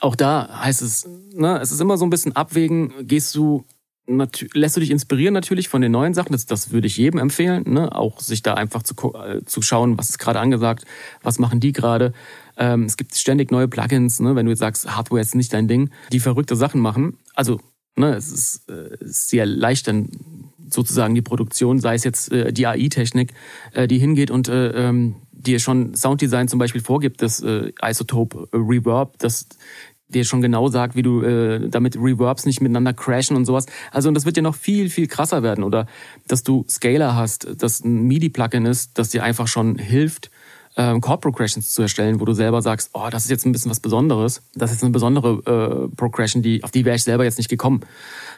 auch da heißt es, ne, es ist immer so ein bisschen abwägen, gehst du lässt du dich inspirieren natürlich von den neuen Sachen. Das, das würde ich jedem empfehlen. Ne? Auch sich da einfach zu, äh, zu schauen, was ist gerade angesagt, was machen die gerade. Ähm, es gibt ständig neue Plugins, ne? wenn du jetzt sagst, Hardware ist nicht dein Ding, die verrückte Sachen machen. Also ne, es ist, äh, sehr leicht dann sozusagen die Produktion, sei es jetzt äh, die AI-Technik, äh, die hingeht und äh, ähm, dir schon Sounddesign zum Beispiel vorgibt, das äh, Isotope Reverb, das dir schon genau sagt, wie du äh, damit Reverbs nicht miteinander crashen und sowas. Also und das wird ja noch viel, viel krasser werden. Oder dass du Scaler hast, das ein MIDI-Plugin ist, das dir einfach schon hilft, ähm, Chord Progressions zu erstellen, wo du selber sagst, oh, das ist jetzt ein bisschen was Besonderes. Das ist jetzt eine besondere äh, Progression, die, auf die wäre ich selber jetzt nicht gekommen.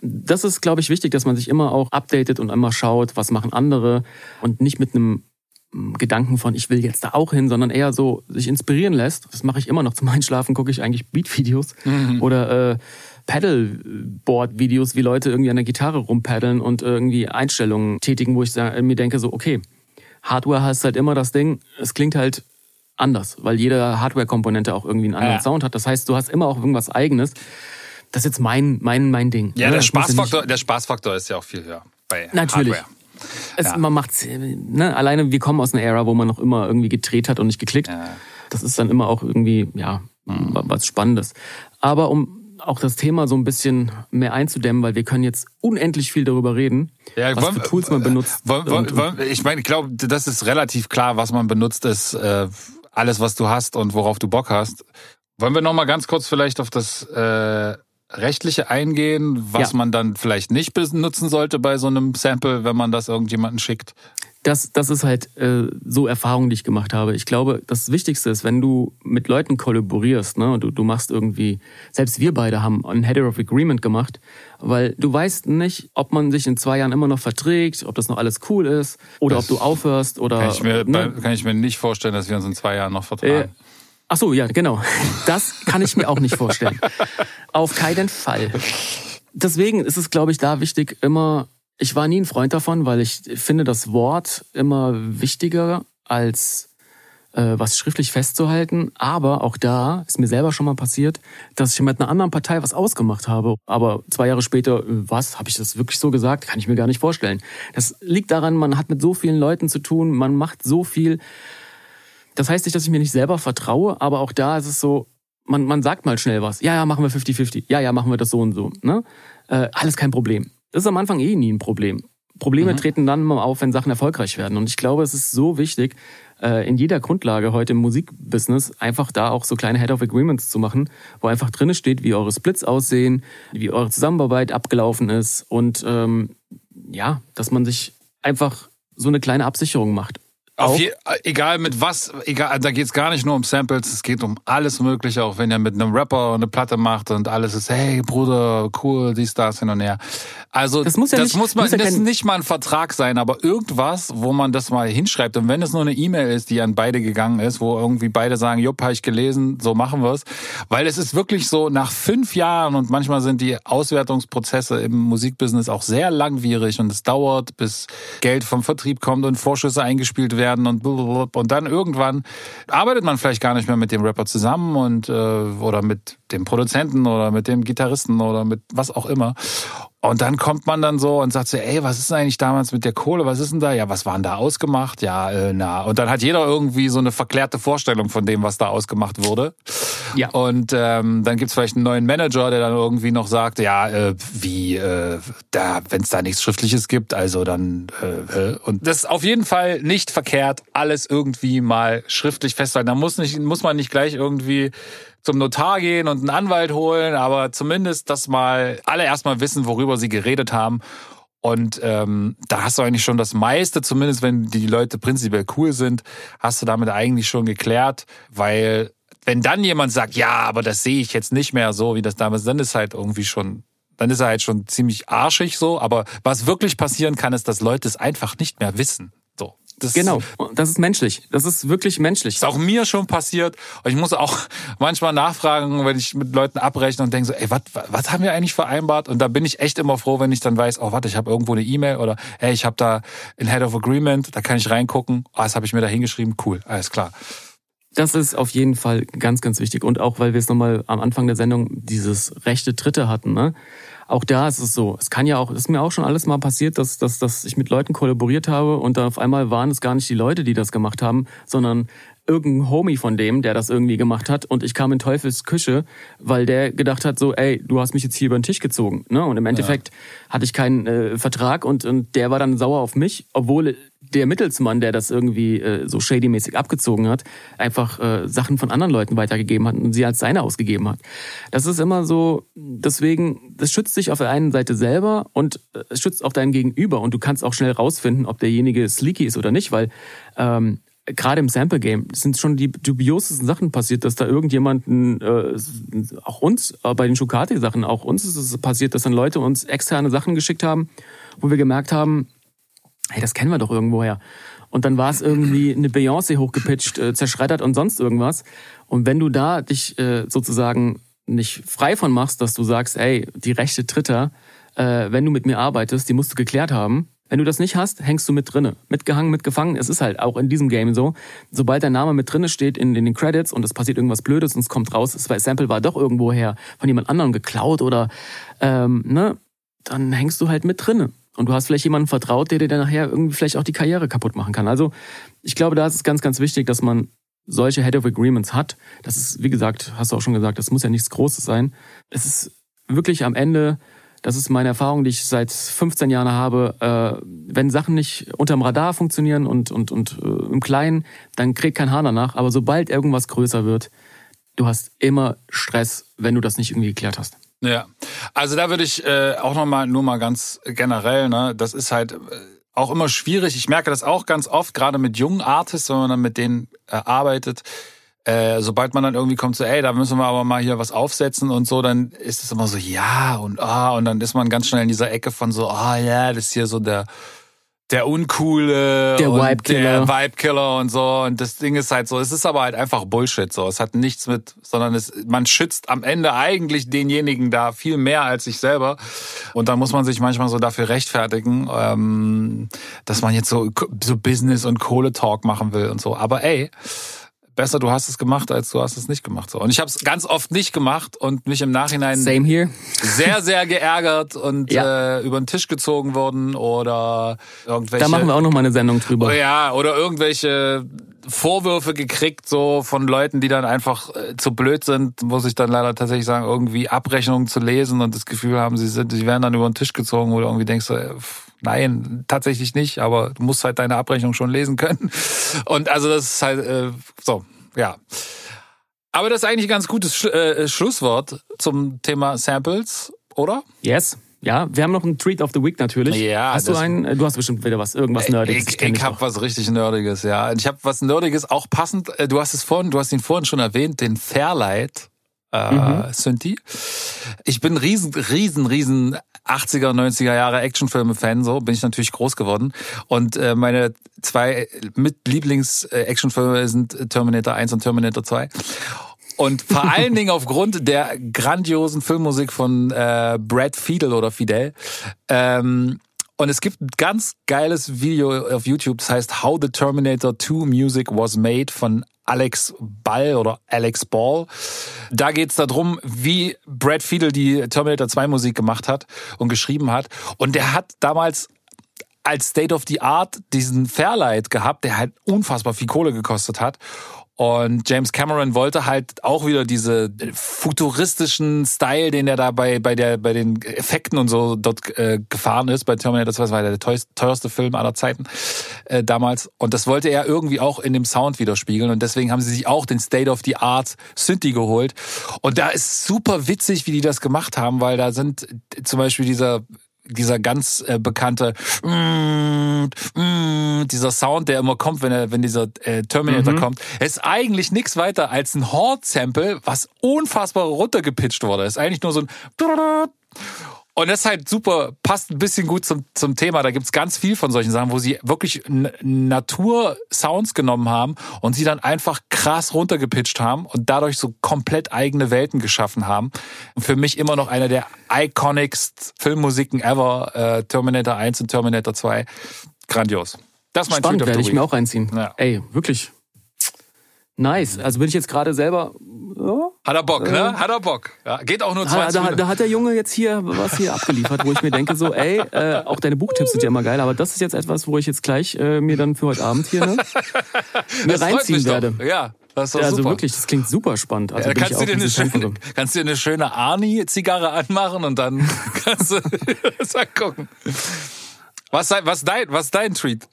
Das ist, glaube ich, wichtig, dass man sich immer auch updatet und immer schaut, was machen andere und nicht mit einem Gedanken von, ich will jetzt da auch hin, sondern eher so sich inspirieren lässt. Das mache ich immer noch zum Einschlafen, gucke ich eigentlich Beat-Videos mhm. oder äh, Paddleboard-Videos, wie Leute irgendwie an der Gitarre rumpaddeln und irgendwie Einstellungen tätigen, wo ich mir denke so, okay, Hardware heißt halt immer das Ding, es klingt halt anders, weil jede Hardware-Komponente auch irgendwie einen anderen ja. Sound hat. Das heißt, du hast immer auch irgendwas Eigenes. Das ist jetzt mein, mein, mein Ding. Ja, der Spaßfaktor, der Spaßfaktor ist ja auch viel höher bei Natürlich. Hardware. Es, ja. Man macht's, ne, alleine wir kommen aus einer Ära, wo man noch immer irgendwie gedreht hat und nicht geklickt. Ja. Das ist dann immer auch irgendwie, ja, mhm. was Spannendes. Aber um auch das Thema so ein bisschen mehr einzudämmen, weil wir können jetzt unendlich viel darüber reden, ja, was wollen, für Tools man benutzt. Wollen, wollen, wollen, ich meine, ich glaube, das ist relativ klar, was man benutzt, ist äh, alles, was du hast und worauf du Bock hast. Wollen wir noch mal ganz kurz vielleicht auf das äh, rechtliche eingehen, was ja. man dann vielleicht nicht benutzen sollte bei so einem Sample, wenn man das irgendjemanden schickt? Das, das ist halt äh, so Erfahrungen, die ich gemacht habe. Ich glaube, das Wichtigste ist, wenn du mit Leuten kollaborierst, ne, du, du machst irgendwie, selbst wir beide haben ein Header of Agreement gemacht, weil du weißt nicht, ob man sich in zwei Jahren immer noch verträgt, ob das noch alles cool ist, oder das ob du aufhörst oder. Kann ich, mir, ne? kann ich mir nicht vorstellen, dass wir uns in zwei Jahren noch vertragen. Äh, Ach so, ja, genau. Das kann ich mir auch nicht vorstellen. Auf keinen Fall. Deswegen ist es, glaube ich, da wichtig, immer, ich war nie ein Freund davon, weil ich finde das Wort immer wichtiger als äh, was schriftlich festzuhalten. Aber auch da ist mir selber schon mal passiert, dass ich mit einer anderen Partei was ausgemacht habe. Aber zwei Jahre später, äh, was, habe ich das wirklich so gesagt? Kann ich mir gar nicht vorstellen. Das liegt daran, man hat mit so vielen Leuten zu tun, man macht so viel das heißt nicht, dass ich mir nicht selber vertraue, aber auch da ist es so, man, man sagt mal schnell was. Ja, ja, machen wir 50-50. Ja, ja, machen wir das so und so. Ne? Äh, alles kein Problem. Das ist am Anfang eh nie ein Problem. Probleme mhm. treten dann mal auf, wenn Sachen erfolgreich werden. Und ich glaube, es ist so wichtig, äh, in jeder Grundlage heute im Musikbusiness einfach da auch so kleine Head of Agreements zu machen, wo einfach drin steht, wie eure Splits aussehen, wie eure Zusammenarbeit abgelaufen ist und ähm, ja, dass man sich einfach so eine kleine Absicherung macht Auf je, egal mit was, egal, da geht's gar nicht nur um Samples, es geht um alles Mögliche, auch wenn er mit einem Rapper eine Platte macht und alles ist, hey Bruder, cool, dies, das, hin und her. Also das muss, ja das nicht, muss man, muss ja das nicht mal ein Vertrag sein, aber irgendwas, wo man das mal hinschreibt. Und wenn es nur eine E-Mail ist, die an beide gegangen ist, wo irgendwie beide sagen, jupp, habe ich gelesen, so machen wir's. Weil es ist wirklich so, nach fünf Jahren und manchmal sind die Auswertungsprozesse im Musikbusiness auch sehr langwierig und es dauert, bis Geld vom Vertrieb kommt und Vorschüsse eingespielt werden und blablabla. und dann irgendwann arbeitet man vielleicht gar nicht mehr mit dem Rapper zusammen und äh, oder mit dem Produzenten oder mit dem Gitarristen oder mit was auch immer. Und dann kommt man dann so und sagt so, ey, was ist denn eigentlich damals mit der Kohle? Was ist denn da? Ja, was waren da ausgemacht? Ja, äh, na. Und dann hat jeder irgendwie so eine verklärte Vorstellung von dem, was da ausgemacht wurde. Ja. Und ähm, dann gibt's vielleicht einen neuen Manager, der dann irgendwie noch sagt, ja, äh, wie, äh, da, wenn es da nichts Schriftliches gibt, also dann äh, äh, und das ist auf jeden Fall nicht verkehrt, alles irgendwie mal schriftlich festhalten. Da muss nicht, muss man nicht gleich irgendwie zum Notar gehen und einen Anwalt holen, aber zumindest, dass mal alle erstmal wissen, worüber sie geredet haben. Und ähm, da hast du eigentlich schon das meiste, zumindest wenn die Leute prinzipiell cool sind, hast du damit eigentlich schon geklärt, weil wenn dann jemand sagt, ja, aber das sehe ich jetzt nicht mehr so, wie das damals, dann ist halt irgendwie schon, dann ist er halt schon ziemlich arschig so. Aber was wirklich passieren kann, ist, dass Leute es einfach nicht mehr wissen. Das genau, das ist menschlich. Das ist wirklich menschlich. Ist auch mir schon passiert. Ich muss auch manchmal nachfragen, wenn ich mit Leuten abrechne und denke so, ey, was was haben wir eigentlich vereinbart? Und da bin ich echt immer froh, wenn ich dann weiß, oh, warte, ich habe irgendwo eine E-Mail oder hey, ich habe da ein Head of Agreement, da kann ich reingucken. Oh, das habe ich mir da hingeschrieben. Cool, alles klar. Das ist auf jeden Fall ganz, ganz wichtig. Und auch, weil wir es nochmal am Anfang der Sendung dieses rechte Dritte hatten, ne? Auch da ist es so. Es kann ja auch, ist mir auch schon alles mal passiert, dass, dass, dass ich mit Leuten kollaboriert habe und dann auf einmal waren es gar nicht die Leute, die das gemacht haben, sondern irgendein Homie von dem, der das irgendwie gemacht hat und ich kam in Teufels Küche, weil der gedacht hat so, ey, du hast mich jetzt hier über den Tisch gezogen, ne? Und im Endeffekt ja. hatte ich keinen äh, Vertrag und und der war dann sauer auf mich, obwohl der Mittelsmann, der das irgendwie äh, so shady-mäßig abgezogen hat, einfach äh, Sachen von anderen Leuten weitergegeben hat und sie als seine ausgegeben hat. Das ist immer so, deswegen, das schützt dich auf der einen Seite selber und äh, es schützt auch dein Gegenüber und du kannst auch schnell rausfinden, ob derjenige sleaky ist oder nicht, weil ähm, gerade im Sample-Game sind schon die dubiosesten Sachen passiert, dass da irgendjemanden, äh, auch uns, äh, bei den Schukati-Sachen, auch uns ist es passiert, dass dann Leute uns externe Sachen geschickt haben, wo wir gemerkt haben, hey, das kennen wir doch irgendwoher. Und dann war es irgendwie eine Beyoncé hochgepitcht, äh, zerschreddert und sonst irgendwas. Und wenn du da dich äh, sozusagen nicht frei von machst, dass du sagst, ey, die rechte Dritter, äh, wenn du mit mir arbeitest, die musst du geklärt haben. Wenn du das nicht hast, hängst du mit drinne. Mitgehangen, mitgefangen. Es ist halt auch in diesem Game so. Sobald dein Name mit drinne steht in, in den Credits und es passiert irgendwas Blödes und es kommt raus, das Sample war doch irgendwoher von jemand anderem geklaut oder ähm, ne, dann hängst du halt mit drinne. Und du hast vielleicht jemanden vertraut, der dir dann nachher irgendwie vielleicht auch die Karriere kaputt machen kann. Also ich glaube, da ist es ganz, ganz wichtig, dass man solche Head of Agreements hat. Das ist, wie gesagt, hast du auch schon gesagt, das muss ja nichts Großes sein. Es ist wirklich am Ende, das ist meine Erfahrung, die ich seit 15 Jahren habe, äh, wenn Sachen nicht unterm Radar funktionieren und, und, und äh, im Kleinen, dann kriegt kein Hahn danach. Aber sobald irgendwas größer wird, du hast immer Stress, wenn du das nicht irgendwie geklärt hast. Ja, also da würde ich äh, auch nochmal, nur mal ganz generell, ne, das ist halt äh, auch immer schwierig. Ich merke das auch ganz oft, gerade mit jungen Artists, wenn man dann mit denen äh, arbeitet. Äh, sobald man dann irgendwie kommt so, ey, da müssen wir aber mal hier was aufsetzen und so, dann ist es immer so, ja und ah, und dann ist man ganz schnell in dieser Ecke von so, ah ja, das ist hier so der der uncoole der Vibe-Killer. der Vibe-Killer und so. Und das Ding ist halt so, es ist aber halt einfach Bullshit so. Es hat nichts mit, sondern es, man schützt am Ende eigentlich denjenigen da viel mehr als sich selber. Und dann muss man sich manchmal so dafür rechtfertigen, ähm, dass man jetzt so, so Business und Kohle-Talk machen will und so. Aber ey, besser du hast es gemacht, als du hast es nicht gemacht. So. Und ich habe es ganz oft nicht gemacht und mich im Nachhinein Same here. sehr, sehr geärgert und ja. äh, über den Tisch gezogen worden oder irgendwelche. Da machen wir auch noch mal eine Sendung drüber. Ja, oder irgendwelche Vorwürfe gekriegt, so von Leuten, die dann einfach äh, zu blöd sind, muss ich dann leider tatsächlich sagen, irgendwie Abrechnungen zu lesen und das Gefühl haben, sie sind, sie werden dann über den Tisch gezogen oder irgendwie denkst du, äh, nein, tatsächlich nicht, aber du musst halt deine Abrechnung schon lesen können. Und also das ist halt äh, so, ja. Aber das ist eigentlich ein ganz gutes äh, Schlusswort zum Thema Samples, oder? Yes. Ja, wir haben noch einen Treat of the Week natürlich. Ja, hast du einen? Du hast bestimmt wieder was, irgendwas Nerdiges. Ich, kenn ich, habe was richtig Nerdiges, ja. Und ich habe was Nerdiges auch passend. äh, Du hast es vorhin, du hast ihn vorhin schon erwähnt, den Fairlight äh, Mhm. Synthi. Ich bin riesen, riesen, riesen 80er, 90er Jahre Actionfilme-Fan, so bin ich natürlich groß geworden. Und äh, meine zwei mit Lieblings-Actionfilme sind Terminator 1 und Terminator 2. Und vor allen Dingen aufgrund der grandiosen Filmmusik von äh, Brad Fiedel oder Fidel. Ähm, und es gibt ein ganz geiles Video auf YouTube, das heißt How the Terminator 2 Music Was Made von Alex Ball oder Alex Ball. Da geht's darum, wie Brad Fiedel die Terminator 2 Musik gemacht hat und geschrieben hat. Und der hat damals als State of the Art diesen Fairlight gehabt, der halt unfassbar viel Kohle gekostet hat. Und James Cameron wollte halt auch wieder diese futuristischen Style, den er da bei, bei, der, bei den Effekten und so dort äh, gefahren ist. Bei Terminator 2 das war der teuerste, Film aller Zeiten äh, damals. Und das wollte er irgendwie auch in dem Sound widerspiegeln. Und deswegen haben sie sich auch den State of the Art Synthi geholt. Und da ist super witzig, wie die das gemacht haben, weil da sind zum Beispiel dieser dieser ganz äh, bekannte mm, mm, dieser Sound, der immer kommt, wenn er, wenn dieser äh, Terminator kommt, ist eigentlich nichts weiter als ein Horde-Sample, was unfassbar runtergepitcht wurde. Ist eigentlich nur so ein und das ist halt super, passt ein bisschen gut zum, zum Thema. Da gibt's ganz viel von solchen Sachen, wo sie wirklich Natur-Sounds genommen haben und sie dann einfach krass runtergepitcht haben und dadurch so komplett eigene Welten geschaffen haben. Und für mich immer noch einer der iconicst Filmmusiken ever, äh, Terminator 1 und Terminator 2. Grandios. Das ist mein Spannend, werde ich mir auch reinziehen. Ja. Ey, wirklich. Nice. Also bin ich jetzt gerade selber. Ja, Hat er Bock, ne? Hat er Bock. Ja, geht auch nur da, 20 da, Minuten. da hat der Junge jetzt hier was hier abgeliefert, wo ich mir denke, so, ey, äh, auch deine Buchtipps sind ja immer geil, aber das ist jetzt etwas, wo ich jetzt gleich äh, mir dann für heute Abend hier ne, mir reinziehen mich doch. werde. Ja, das ist doch Ja, also super. wirklich, das klingt super spannend. Also Ja, kannst, du dir eine schöne, so. kannst du dir eine schöne Arnie-Zigarre anmachen und dann kannst du das angucken. Was, was, dein, was dein Treat?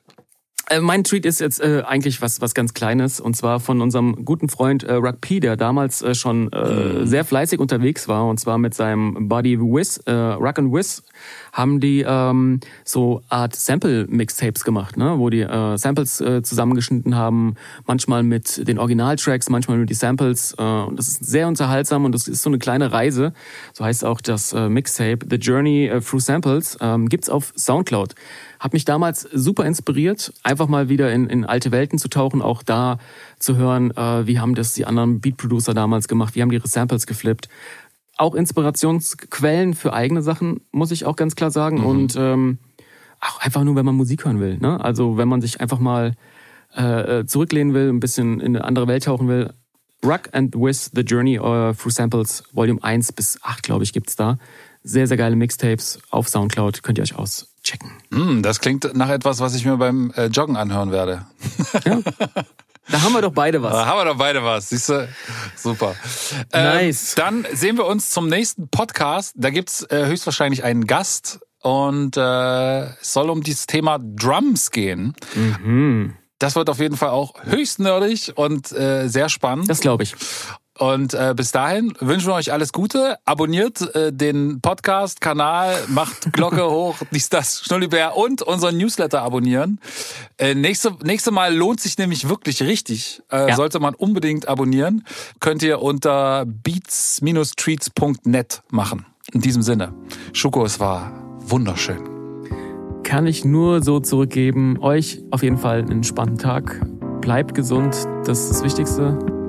Äh, mein Treat ist jetzt äh, eigentlich was was ganz Kleines. Und zwar von unserem guten Freund äh, P, der damals äh, schon äh, sehr fleißig unterwegs war. Und zwar mit seinem Buddy Wiz, äh, Ruck and Wiz haben die ähm, so Art Sample Mixtapes gemacht, ne, wo die äh, Samples äh, zusammengeschnitten haben, manchmal mit den Originaltracks, manchmal nur die Samples äh, und das ist sehr unterhaltsam und das ist so eine kleine Reise, so heißt auch das äh, Mixtape The Journey äh, Through Samples, ähm, gibt's auf Soundcloud. Hat mich damals super inspiriert, einfach mal wieder in, in alte Welten zu tauchen, auch da zu hören, äh, wie haben das die anderen Beat-Producer damals gemacht, wie haben die ihre Samples geflippt. Auch Inspirationsquellen für eigene Sachen, muss ich auch ganz klar sagen. Und ähm, auch einfach nur, wenn man Musik hören will. Ne? Also wenn man sich einfach mal äh, äh, zurücklehnen will, ein bisschen in eine andere Welt tauchen will. Ruck and Wiz The Journey uh, Through Samples, Volume 1 bis 8, glaube ich, gibt's da. Sehr, sehr geile Mixtapes auf Soundcloud, könnt ihr euch auschecken. Hm, das klingt nach etwas, was ich mir beim äh, Joggen anhören werde. Da haben wir doch beide was. Da haben wir doch beide was, siehst du? Super. Nice. Ähm, dann sehen wir uns zum nächsten Podcast. Da gibt's äh, höchstwahrscheinlich einen Gast und äh, es soll um dieses Thema Drums gehen. Mhm. Das wird auf jeden Fall auch höchst nerdig und äh, sehr spannend. Das glaube ich. Und äh, bis dahin wünschen wir euch alles Gute. Abonniert äh, den Podcast-Kanal, macht Glocke hoch, dies, das, Schnullibär und unseren Newsletter abonnieren. Äh, nächste, nächste Mal lohnt sich nämlich wirklich richtig. Äh, Ja. Sollte man unbedingt abonnieren. Könnt ihr unter beats-treats.net machen. In diesem Sinne. Schuko, es war wunderschön. Kann ich nur so zurückgeben. Euch auf jeden Fall einen entspannten Tag. Bleibt gesund, das ist das Wichtigste.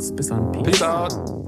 Uns. Bis dann. Peace. Peace out.